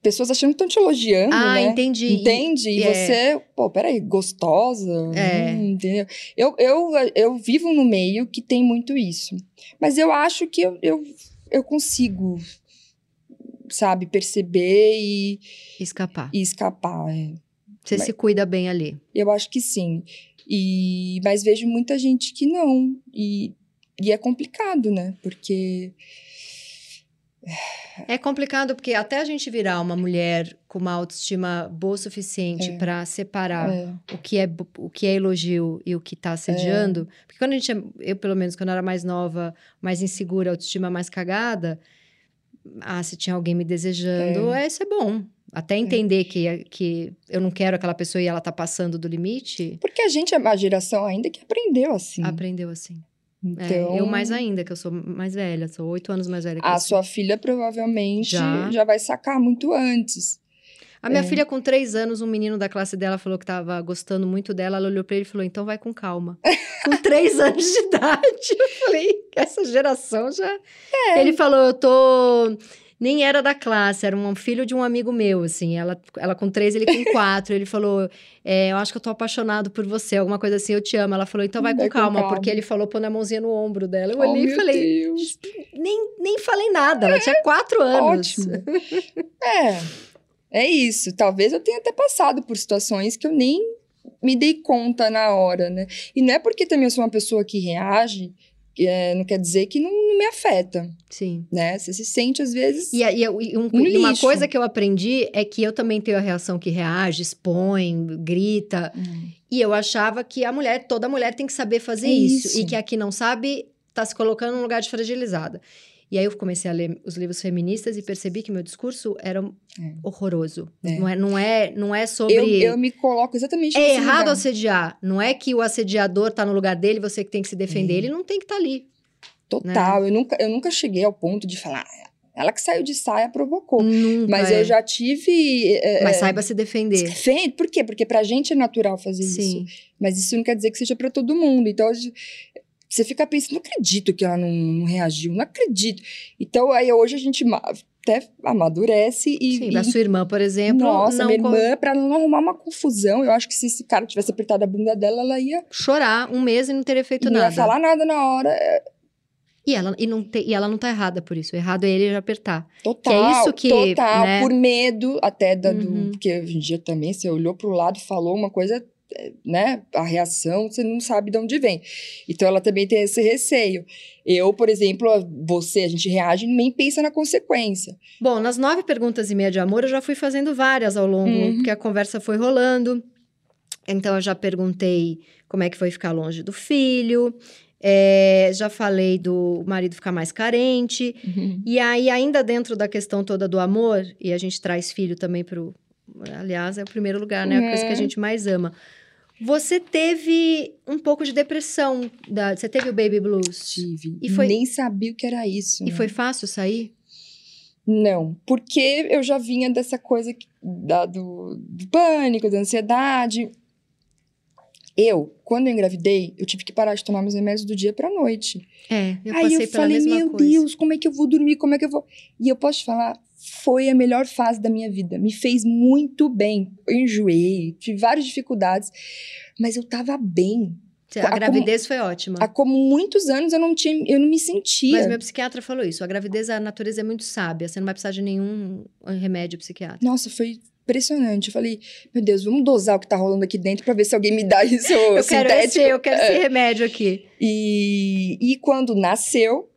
pessoas achando que estão te elogiando, ah, né? entendi. Entende? E, e é. você, pô, peraí, gostosa? É. Hum, entendeu? Eu, eu, eu vivo no meio que tem muito isso. Mas eu acho que eu, eu, eu consigo, sabe, perceber e... Escapar. E escapar, é. Você mas, se cuida bem ali? Eu acho que sim. E, mas vejo muita gente que não. E, e é complicado, né? Porque. É complicado porque até a gente virar uma mulher com uma autoestima boa o suficiente é. para separar é. o, que é, o que é elogio e o que tá assediando. É. Porque quando a gente. É, eu, pelo menos, quando eu era mais nova, mais insegura, autoestima mais cagada. Ah, se tinha alguém me desejando, é, isso é bom. Até entender que, que eu não quero aquela pessoa e ela tá passando do limite. Porque a gente é uma geração ainda que aprendeu assim. Aprendeu assim. Então... É, eu mais ainda, que eu sou mais velha, sou oito anos mais velha que A sua filha provavelmente já, já vai sacar muito antes. A minha é. filha, com três anos, um menino da classe dela falou que tava gostando muito dela. Ela olhou pra ele e falou: então vai com calma. [laughs] com três anos de idade. Eu falei: essa geração já. É. Ele falou: eu tô nem era da classe, era um filho de um amigo meu, assim. Ela, ela com três, ele com [laughs] quatro. ele falou: é, Eu acho que eu tô apaixonado por você, alguma coisa assim, eu te amo. Ela falou: Então vai, vai com, calma, com, calma, porque ele falou pôr a mãozinha no ombro dela. Eu oh, olhei e falei: nem, nem falei nada, ela tinha quatro anos. Ótimo. [laughs] é. É isso. Talvez eu tenha até passado por situações que eu nem me dei conta na hora, né? E não é porque também eu sou uma pessoa que reage é, não quer dizer que não, não, me afeta. Sim. Né? Você se sente, às vezes. E, e, e, um, um uma coisa que eu aprendi é que eu também tenho a reação que reage, expõe, grita. Hum. E eu achava que a mulher, toda mulher tem que saber fazer é isso. isso. E que a que não sabe está se colocando num lugar de fragilizada. E aí eu comecei a ler os livros feministas e percebi que meu discurso era é. horroroso. É. Não, é, não, é, não é sobre. Eu, eu me coloco exatamente É errado lugar. assediar. Não é que o assediador tá no lugar dele, você que tem que se defender. É. Ele não tem que estar tá ali. Total. Né? Eu, nunca, eu nunca cheguei ao ponto de falar. Ah, ela que saiu de saia provocou. Nunca Mas eu é. já tive. É, Mas saiba se defender. Defende. Por quê? Porque pra gente é natural fazer Sim. isso. Mas isso não quer dizer que seja para todo mundo. Então, você fica pensando, não acredito que ela não, não, reagiu, não acredito. Então, aí hoje a gente até amadurece e. Sim, e, a sua irmã, por exemplo. Nossa, minha irmã, pra não arrumar uma confusão, eu acho que se esse cara tivesse apertado a bunda dela, ela ia. Chorar um mês e não teria feito não nada. Não ia falar nada na hora. É. E ela, e, não te, e ela não tá errada por isso. O errado é ele apertar. Total. Que é isso que. Total. Né? Por medo até da, uhum. do. Porque hoje em dia também, você olhou pro lado e falou uma coisa né, a reação, você não sabe de onde vem. Então ela também tem esse receio. Eu, por exemplo, você, a gente reage e nem pensa na consequência. Bom, nas nove perguntas e meia de amor, eu já fui fazendo várias ao longo, uhum. porque a conversa foi rolando. Então eu já perguntei como é que foi ficar longe do filho. É, já falei do marido ficar mais carente. Uhum. E aí, ainda dentro da questão toda do amor, e a gente traz filho também pro. Aliás, é o primeiro lugar, né? A coisa que a gente mais ama. Você teve um pouco de depressão. Da, você teve o baby blues? Tive. E foi, Nem sabia o que era isso. E né? foi fácil sair? Não, porque eu já vinha dessa coisa da, do, do pânico, da ansiedade. Eu, quando eu engravidei, eu tive que parar de tomar meus remédios do dia pra noite. É, eu Aí eu falei, meu coisa. Deus, como é que eu vou dormir? Como é que eu vou. E eu posso te falar, foi a melhor fase da minha vida. Me fez muito bem. Eu enjoei, tive várias dificuldades, mas eu tava bem. A gravidez foi ótima. Há como muitos anos eu não tinha, eu não me sentia. Mas meu psiquiatra falou isso. A gravidez, a natureza é muito sábia. Você não vai precisar de nenhum remédio psiquiátrico. Nossa, foi impressionante. Eu falei, meu Deus, vamos dosar o que tá rolando aqui dentro para ver se alguém me dá isso eu sintético. Quero esse, eu quero esse remédio aqui. E, e quando nasceu,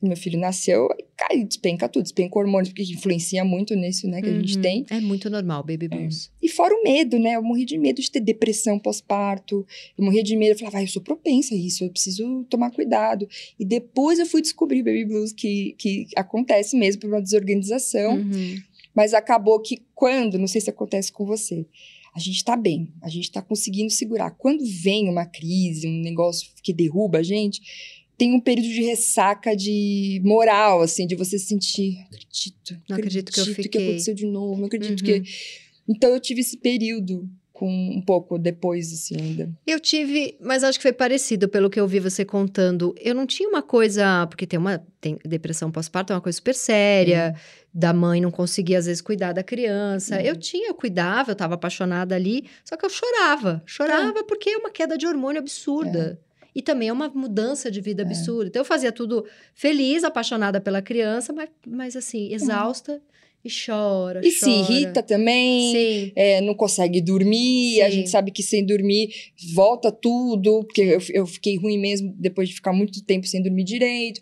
meu filho nasceu, cai, despenca tudo, despenca hormônios, porque influencia muito nisso, né, que uhum. a gente uhum. tem. É muito normal, baby é. blues. É. E fora o medo, né, eu morri de medo de ter depressão pós-parto, eu morria de medo, eu falava, ah, eu sou propensa a isso, eu preciso tomar cuidado. E depois eu fui descobrir baby blues, que, que acontece mesmo por uma desorganização, uhum. mas acabou que quando, não sei se acontece com você, a gente tá bem, a gente tá conseguindo segurar. Quando vem uma crise, um negócio que derruba a gente, tem um período de ressaca de moral, assim, de você sentir, acredito, não acredito, acredito que eu fiquei. que aconteceu de novo, não acredito uhum. que... Então, eu tive esse período com um pouco depois, assim, ainda. Eu tive, mas acho que foi parecido pelo que eu vi você contando. Eu não tinha uma coisa, porque tem uma tem depressão pós-parto, é uma coisa super séria, da mãe não conseguia às vezes cuidar da criança. Eu tinha, eu cuidava, eu estava apaixonada ali, só que eu chorava. Chorava é. porque é uma queda de hormônio absurda. É. E também é uma mudança de vida é. absurda. Então, eu fazia tudo feliz, apaixonada pela criança, mas, mas assim, uhum. exausta. E chora, e chora. se irrita também, é, não consegue dormir. Sim. A gente sabe que sem dormir volta tudo, porque eu, eu fiquei ruim mesmo depois de ficar muito tempo sem dormir direito.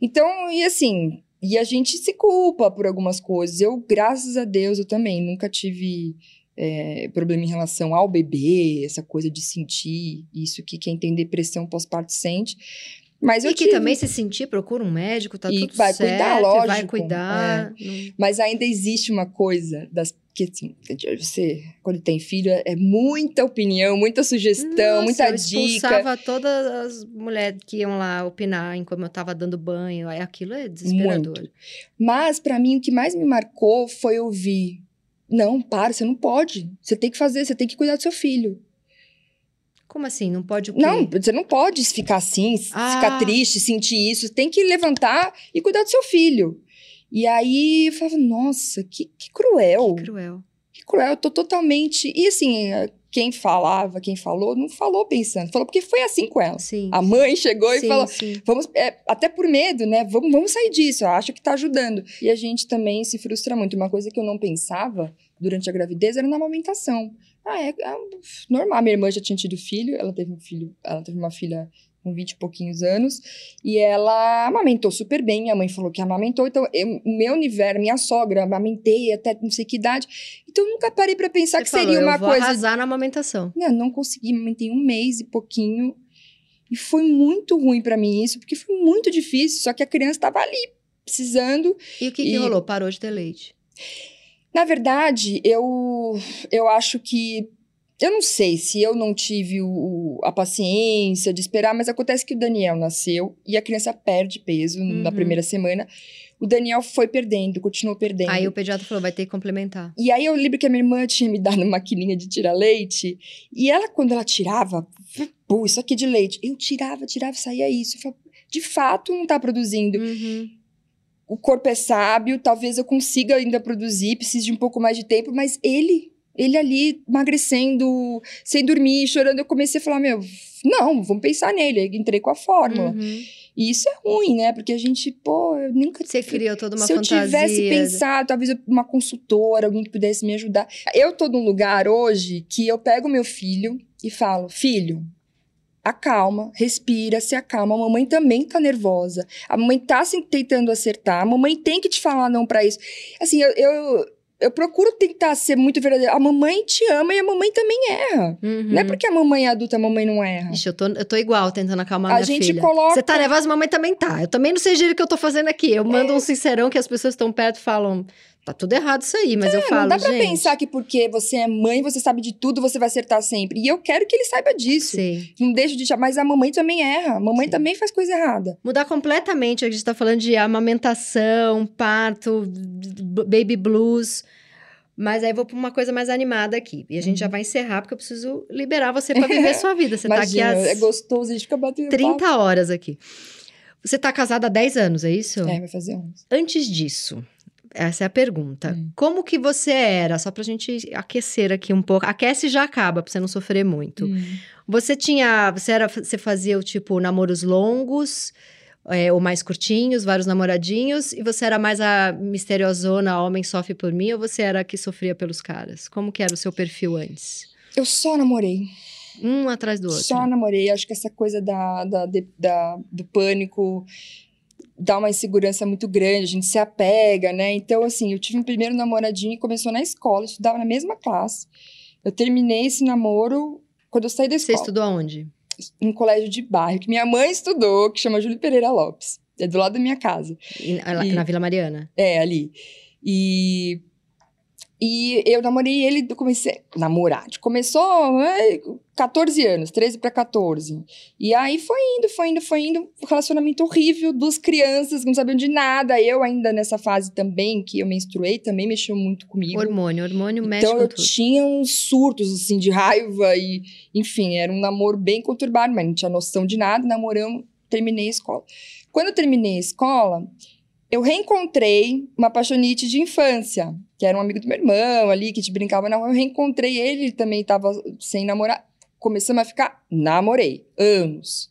Então, e assim, e a gente se culpa por algumas coisas. Eu, graças a Deus, eu também nunca tive é, problema em relação ao bebê, essa coisa de sentir isso que quem tem depressão pós-parto sente. Mas e eu que tive... também se sentir, procura um médico, tá e tudo vai certo. Cuidar, lógico, vai cuidar. É. Mas ainda existe uma coisa das que assim, você, quando tem filho, é muita opinião, muita sugestão, Nossa, muita eu dica. Eu expulsava todas as mulheres que iam lá opinar em como eu tava dando banho. Aquilo é desesperador. Muito. Mas, para mim, o que mais me marcou foi ouvir não, para, você não pode. Você tem que fazer, você tem que cuidar do seu filho. Como assim? Não pode o quê? Não, você não pode ficar assim, ah. ficar triste, sentir isso. Tem que levantar e cuidar do seu filho. E aí eu falava, nossa, que, que cruel. Que cruel. Que cruel, eu tô totalmente. E assim, quem falava, quem falou, não falou pensando, falou porque foi assim com ela. Sim. A mãe chegou sim, e falou: sim. vamos, é, até por medo, né? Vamos, vamos sair disso, eu acho que tá ajudando. E a gente também se frustra muito. Uma coisa que eu não pensava durante a gravidez era na amamentação. Ah, é, é normal. Minha irmã já tinha tido filho, ela teve um filho, ela teve uma filha com 20 e pouquinhos anos, e ela amamentou super bem. Minha mãe falou que amamentou, então eu, meu universo, minha sogra, amamentei até não sei que idade. Então eu nunca parei para pensar Você que falou, seria uma eu vou coisa. arrasar na amamentação. Não, não consegui, amamentei um mês e pouquinho. E foi muito ruim para mim isso, porque foi muito difícil, só que a criança estava ali, precisando. E o que, e... que rolou? Parou de ter leite? Na verdade, eu, eu acho que eu não sei se eu não tive o, a paciência de esperar, mas acontece que o Daniel nasceu e a criança perde peso uhum. na primeira semana. O Daniel foi perdendo, continuou perdendo. Aí o pediatra falou, vai ter que complementar. E aí eu lembro que a minha irmã tinha me dado uma maquininha de tirar leite. E ela, quando ela tirava, pô, isso aqui de leite. Eu tirava, tirava, saía isso. Eu falava, de fato, não tá produzindo. Uhum. O corpo é sábio, talvez eu consiga ainda produzir, precise de um pouco mais de tempo, mas ele ele ali emagrecendo, sem dormir, chorando, eu comecei a falar: meu, não, vamos pensar nele. Aí entrei com a fórmula. Uhum. E isso é ruim, né? Porque a gente, pô, eu nunca. Você criou toda uma Se fantasia. Se eu tivesse pensado, talvez uma consultora, alguém que pudesse me ajudar. Eu tô num lugar hoje que eu pego meu filho e falo: filho, acalma, respira, se acalma. A mamãe também tá nervosa. A mamãe tá se tentando acertar. A mamãe tem que te falar não para isso. Assim, eu, eu eu procuro tentar ser muito verdadeira. A mamãe te ama e a mamãe também erra. Uhum. Não é porque a mamãe é adulta, a mamãe não erra. Ixi, eu tô, eu tô igual tentando acalmar a minha gente filha. Coloca... Você tá nervosa, a mamãe também tá. Eu também não sei o que eu tô fazendo aqui. Eu mando é. um sincerão que as pessoas estão perto falam... Tá tudo errado isso aí, mas é, eu falo, Não dá pra gente... pensar que porque você é mãe, você sabe de tudo, você vai acertar sempre. E eu quero que ele saiba disso. Sim. Não deixo de... Mas a mamãe também erra. A mamãe Sim. também faz coisa errada. Mudar completamente. A gente tá falando de amamentação, parto, baby blues... Mas aí vou para uma coisa mais animada aqui. E a gente uhum. já vai encerrar, porque eu preciso liberar você para viver [laughs] sua vida. Você Imagina, tá aqui às. É gostoso, a gente fica batendo. 30 papo. horas aqui. Você tá casada há 10 anos, é isso? É, vai fazer 11. Antes disso, essa é a pergunta. Hum. Como que você era? Só pra gente aquecer aqui um pouco. Aquece e já acaba, pra você não sofrer muito. Hum. Você tinha. Você, era, você fazia o tipo namoros longos? é, ou mais curtinhos, vários namoradinhos, e você era mais a misteriosona, homem sofre por mim, ou você era a que sofria pelos caras? Como que era o seu perfil antes? Eu só namorei. Um atrás do outro. Só namorei. Acho que essa coisa da, da, de, da do pânico dá uma insegurança muito grande, a gente se apega, né? Então, assim, eu tive um primeiro namoradinho e começou na escola, eu estudava na mesma classe. Eu terminei esse namoro quando eu saí da escola. Você estudou aonde? Um colégio de bairro, que minha mãe estudou, que chama Júlio Pereira Lopes. É do lado da minha casa. E, e, na Vila Mariana? É, ali. E e eu namorei ele, comecei a namorar. Começou é, 14 anos, 13 para 14. E aí foi indo, foi indo, foi indo. Um relacionamento horrível, duas crianças que não sabiam de nada. Eu ainda nessa fase também, que eu menstruei, também mexeu muito comigo. Hormônio, hormônio mexe Então eu tudo. tinha uns surtos, assim, de raiva. E, enfim, era um namoro bem conturbado, mas não tinha noção de nada. Namoramos, terminei a escola. Quando eu terminei a escola, eu reencontrei uma apaixonite de infância, que era um amigo do meu irmão ali, que te brincava na rua. Eu reencontrei ele, ele também estava sem namorar. Começamos a ficar, namorei, anos.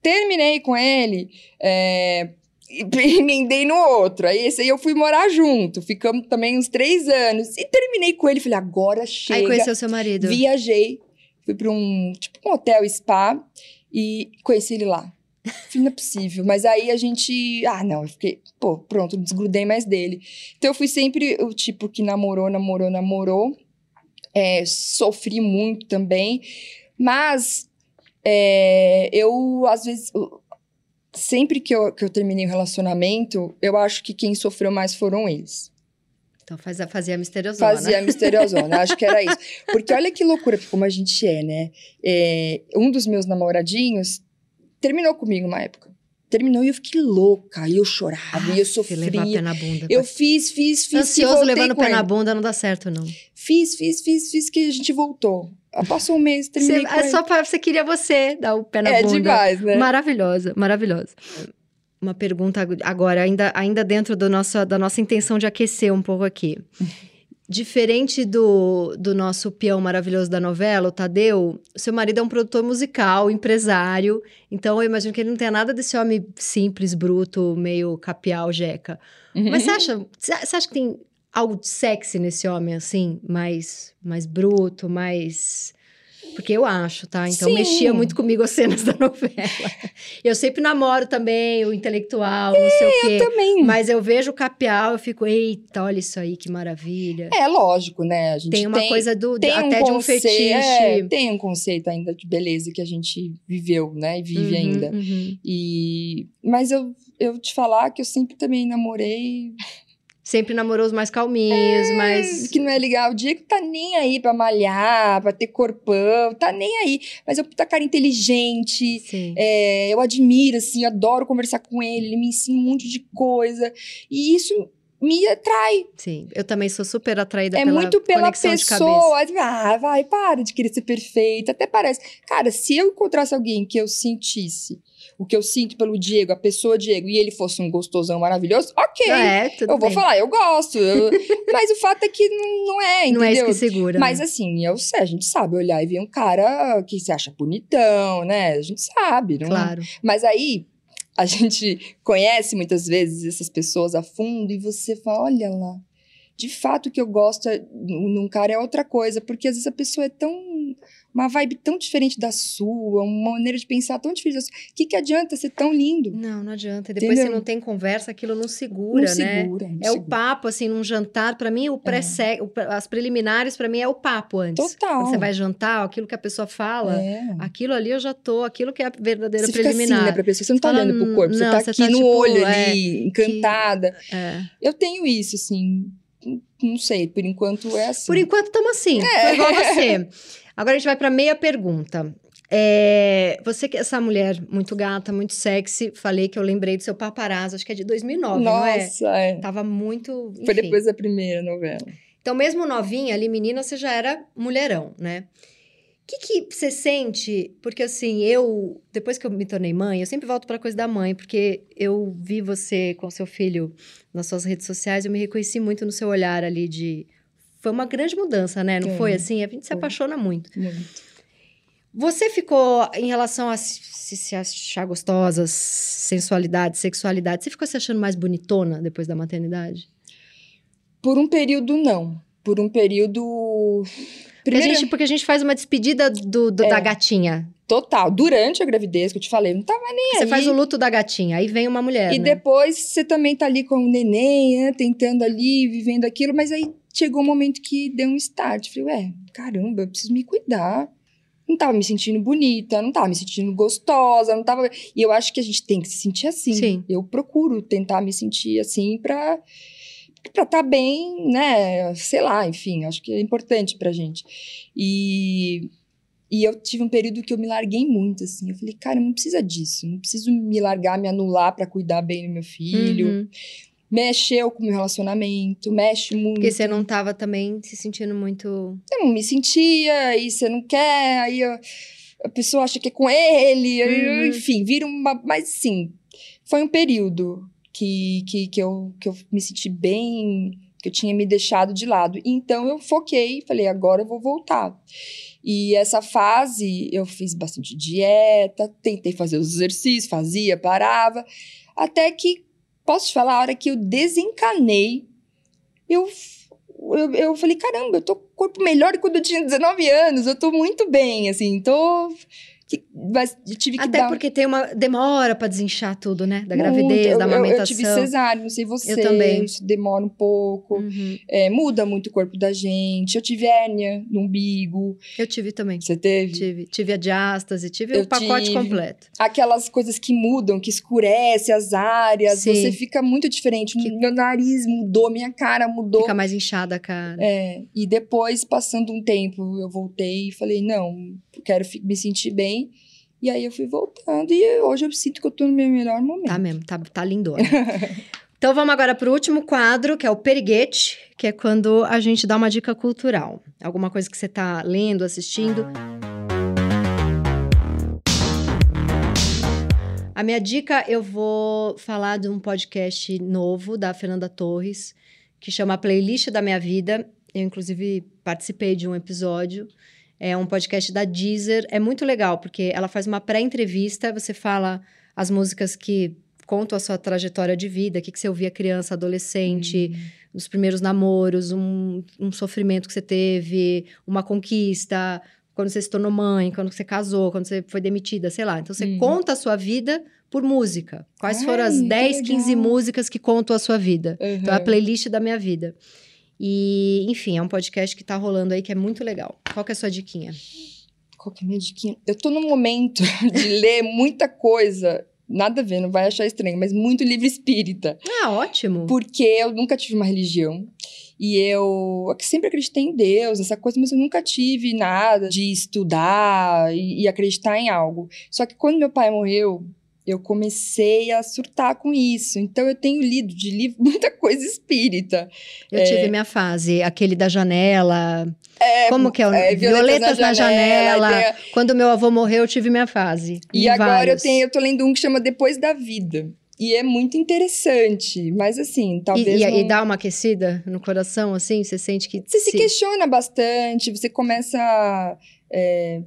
Terminei com ele, é, [laughs] e emendei no outro. Aí esse aí eu fui morar junto, ficamos também uns três anos. E terminei com ele, falei, agora chega. Aí conheceu seu marido. Viajei, fui para um, tipo, um hotel spa e conheci ele lá. É possível. Mas aí a gente. Ah, não, eu fiquei. Pô, pronto, desgrudei mais dele. Então eu fui sempre o tipo que namorou, namorou, namorou. É, sofri muito também. Mas é, eu, às vezes. Sempre que eu, que eu terminei o relacionamento, eu acho que quem sofreu mais foram eles. Então faz, fazia a misteriosona. Fazia a misteriosona, acho que era isso. Porque olha que loucura, como a gente é, né? É, um dos meus namoradinhos terminou comigo uma época. Terminou e eu fiquei louca, e eu chorava, ah, e eu sofria. levar pé na bunda. Eu fiz, fiz, fiz. Ansioso levando pé na bunda não dá certo, não. Fiz, fiz, fiz, fiz, que a gente voltou. Passou um mês, terminei você, É só pra, você queria você dar o pé na é bunda. É demais, né? Maravilhosa, maravilhosa. Uma pergunta agora, ainda, ainda dentro do nosso, da nossa intenção de aquecer um pouco aqui. Diferente do, do nosso peão maravilhoso da novela, o Tadeu, seu marido é um produtor musical, empresário. Então, eu imagino que ele não tenha nada desse homem simples, bruto, meio capial, jeca. Uhum. Mas você acha, você acha que tem algo de sexy nesse homem, assim? Mais, mais bruto, mais... Porque eu acho, tá? Então Sim. mexia muito comigo as cenas da novela. Eu sempre namoro também o intelectual, não sei o quê. Eu também. Mas eu vejo o capial, eu fico, eita, olha isso aí, que maravilha. É, lógico, né? A gente tem uma tem, coisa do tem até um de um conceito, fetiche. É, tem um conceito ainda de beleza que a gente viveu, né? E vive Uhum, ainda. uhum. E mas eu eu te falar que eu sempre também namorei Sempre namorou os mais calminhos, mas. que não é legal. O Diego tá nem aí pra malhar, pra ter corpão, tá nem aí. Mas eu puta cara inteligente, é, eu admiro, assim, adoro conversar com ele, ele me ensina um monte de coisa. E isso me atrai. Sim. Eu também sou super atraída É pela muito pela pessoa. Ah, vai, para de querer ser perfeita. Até parece. Cara, se eu encontrasse alguém que eu sentisse o que eu sinto pelo Diego, a pessoa Diego, e ele fosse um gostosão maravilhoso, ok. É, tudo eu vou bem. falar, eu gosto. eu- [laughs] Mas o fato é que não não é, entendeu? Não é isso que segura. Mas né? assim, eu sei, a gente sabe olhar e ver um cara que se acha bonitão, né? A gente sabe, não é? Claro. Mas aí a gente conhece muitas vezes essas pessoas a fundo e você fala, olha lá, de fato o que eu gosto é- num cara é outra coisa, porque às vezes a pessoa é tão uma vibe tão diferente da sua, uma maneira de pensar tão diferente da sua. O que, que adianta ser tão lindo? Não, não adianta. E depois Entendeu? se não tem conversa, aquilo não segura, não né? segura, não É o segura. papo, assim, num jantar. Pra mim, o pré as preliminares, pra mim, é o papo antes. Total. Quando você vai jantar, aquilo que a pessoa fala, É. aquilo ali eu já tô, aquilo que é a verdadeira Você fica preliminar. assim, né, pra pessoa. Você não tá Fala, olhando pro corpo, você não, tá você aqui tá, no tipo, olho é, ali, encantada. É. Eu tenho isso, assim. Não sei, por enquanto é assim. Por enquanto, estamos assim. É. Igual você. [laughs] Agora a gente vai para meia pergunta. É, você que é essa mulher muito gata, muito sexy, falei que eu lembrei do seu paparazzo, acho que é de 2009, não é? Nossa, é. Tava muito. Foi enfim. depois da primeira novela. Então, mesmo novinha, ali, menina, você já era mulherão, né? O que, que você sente? Porque, assim, eu, depois que eu me tornei mãe, eu sempre volto para coisa da mãe, porque eu vi você com seu filho nas suas redes sociais, eu me reconheci muito no seu olhar ali de. Foi uma grande mudança, né? Não Foi. foi assim? A gente se apaixona muito. Muito. Você ficou, em relação a se, se achar gostosa, sensualidade, sexualidade, você ficou se achando mais bonitona depois da maternidade? Por um período, não. Por um período. Porque a, Primeiro, gente, porque a gente faz uma despedida do, do- É. da gatinha. Total. Durante a gravidez, que eu te falei, não tava nem Você aí. faz o luto da gatinha, aí vem uma mulher, E né? depois você também tá ali com o neném, né? Tentando ali, vivendo aquilo, mas aí chegou um momento que deu um start. Falei, ué, caramba, eu preciso me cuidar. Não tava me sentindo bonita, não tava me sentindo gostosa, não tava. E eu acho que a gente tem que se sentir assim. Sim. Eu procuro tentar me sentir assim pra pra estar bem, né? Sei lá, enfim, acho que é importante pra gente. E e eu tive um período que eu me larguei muito, assim. Eu falei, cara, não precisa disso. Não preciso me largar, me anular pra cuidar bem do meu filho. Uhum. Mexeu com o meu relacionamento, mexe muito. Porque você não tava também se sentindo muito. Eu não me sentia, aí você não quer, aí eu- a pessoa acha que é com ele, Uhum. enfim, vira uma. Mas sim, foi um período que, que, que, eu, que eu me senti bem, que eu tinha me deixado de lado. Então eu foquei, falei, agora eu vou voltar. E essa fase eu fiz bastante dieta, tentei fazer os exercícios, fazia, parava, até que, posso te falar, a hora que eu desencanei, eu eu, eu falei, caramba, eu tô com o corpo melhor que quando eu tinha 19 anos, eu tô muito bem, assim, tô. Que- Mas eu tive que Até dar. porque tem uma demora pra desinchar tudo, né? Da muito. gravidez, eu, da eu- eu, amamentação. tive cesárea, não sei você. Eu também. Isso demora um pouco. Uhum. é, muda muito o corpo da gente. Eu tive hérnia no umbigo. Eu tive também. Você teve? Tive, tive a diástase, tive Eu o pacote tive. completo. Aquelas coisas que mudam, que escurece as áreas. Sim. Você fica muito diferente. Que- Meu nariz mudou, minha cara mudou. Fica mais inchada a cara. É, e depois, passando um tempo, eu voltei e falei, não, quero me sentir bem. E aí eu fui voltando e hoje eu sinto que eu tô no meu melhor momento. Tá mesmo, tá, tá lindona. [laughs] então vamos agora pro último quadro, que é o periguete, que é quando a gente dá uma dica cultural. Alguma coisa que você tá lendo, assistindo. A minha dica, eu vou falar de um podcast novo da Fernanda Torres, que chama Playlist da Minha Vida. Eu, inclusive, participei de um episódio. É um podcast da Deezer. É muito legal, porque ela faz uma pré-entrevista, você fala as músicas que contam a sua trajetória de vida, o que, que você ouvia criança, adolescente, os primeiros namoros, um, um sofrimento que você teve, uma conquista, quando você se tornou mãe, quando você casou, quando você foi demitida, sei lá. Então você Uhum. conta a sua vida por música. Quais Ai, foram as que 10, 15 legal. músicas que contam a sua vida? Uhum. Então é a playlist da minha vida. E, enfim, é um podcast que tá rolando aí que é muito legal. Qual que é a sua diquinha? Qual que é a minha diquinha? Eu tô num momento [laughs] de ler muita coisa, nada a ver, não vai achar estranho, mas muito livro espírita. Ah, ótimo. Porque eu nunca tive uma religião. E eu sempre acreditei em Deus, essa coisa, mas eu nunca tive nada de estudar e, e acreditar em algo. Só que quando meu pai morreu, eu comecei a surtar com isso. Então eu tenho lido de livro [laughs] muita coisa espírita. Eu tive minha fase, aquele da janela. É, Como que é? o- é, Violetas, na janela. tem a- Quando meu avô morreu, eu tive minha fase. E agora eu vários. tenho, eu tô lendo um que chama Depois da Vida. E é muito interessante, mas assim, E, talvez. e, não- e dá uma aquecida no coração, assim? Você sente que. Você se questiona bastante, você começa a, é,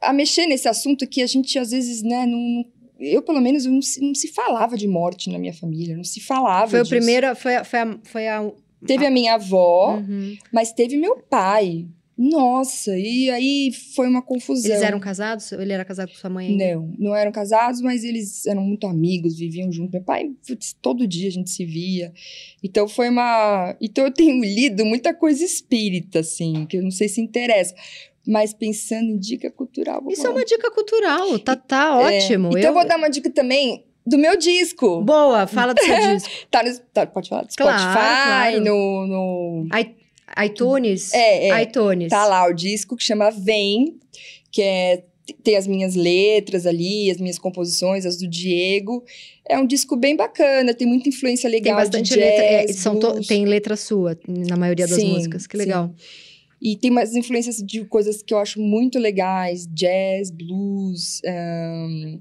a mexer nesse assunto que a gente às vezes, né, não. Eu, pelo menos, não se, não se falava de morte na minha família, não se falava. Foi o disso. primeiro. Foi, a- foi, a, foi a. Teve a minha avó, Uhum. mas teve meu pai. Nossa, e aí foi uma confusão. Eles eram casados? Ele era casado com sua mãe ainda? Não, não eram casados, mas eles eram muito amigos, viviam junto. Meu pai, putz, todo dia a gente se via. Então foi uma. Então eu tenho lido muita coisa espírita, assim, que eu não sei se interessa. Mas pensando em dica cultural. Isso é falar. uma dica cultural. Tá, tá É, ótimo. Então eu... eu vou dar uma dica também do meu disco. Boa, fala do seu [laughs] disco. Tá no, tá- pode falar? Do Claro, Spotify, claro. no. no I- iTunes? é, é. iTunes. Tá lá o disco que chama Vem, que é tem as minhas letras ali, as minhas composições, as do Diego. É um disco bem bacana, tem muita influência Tem legal bastante de jazz, letra. é, são to- tem letra sua na maioria das Sim, músicas. Que sim. E tem umas influências de coisas que eu acho muito legais, jazz, blues, ahn,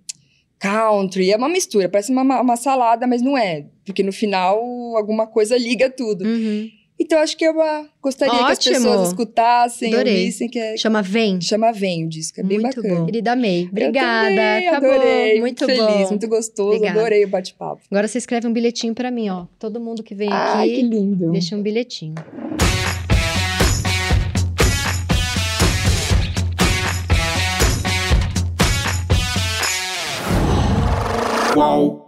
country. É uma mistura, parece uma, uma salada, mas não é. Porque no final alguma coisa liga tudo. Uhum. Então acho que eu ah, gostaria que as Ótimo. pessoas escutassem, Adorei. ouvissem, que é, Chama Vem. chama Vem o disco, é bem muito bacana. bom. Querida May. Eu Obrigada. também Acabou. adorei, muito feliz, bom. muito gostoso, Obrigada. adorei o bate-papo. Agora você escreve um bilhetinho pra mim, ó. Todo mundo que vem Ai, que aqui, lindo. deixa um bilhetinho. Qual?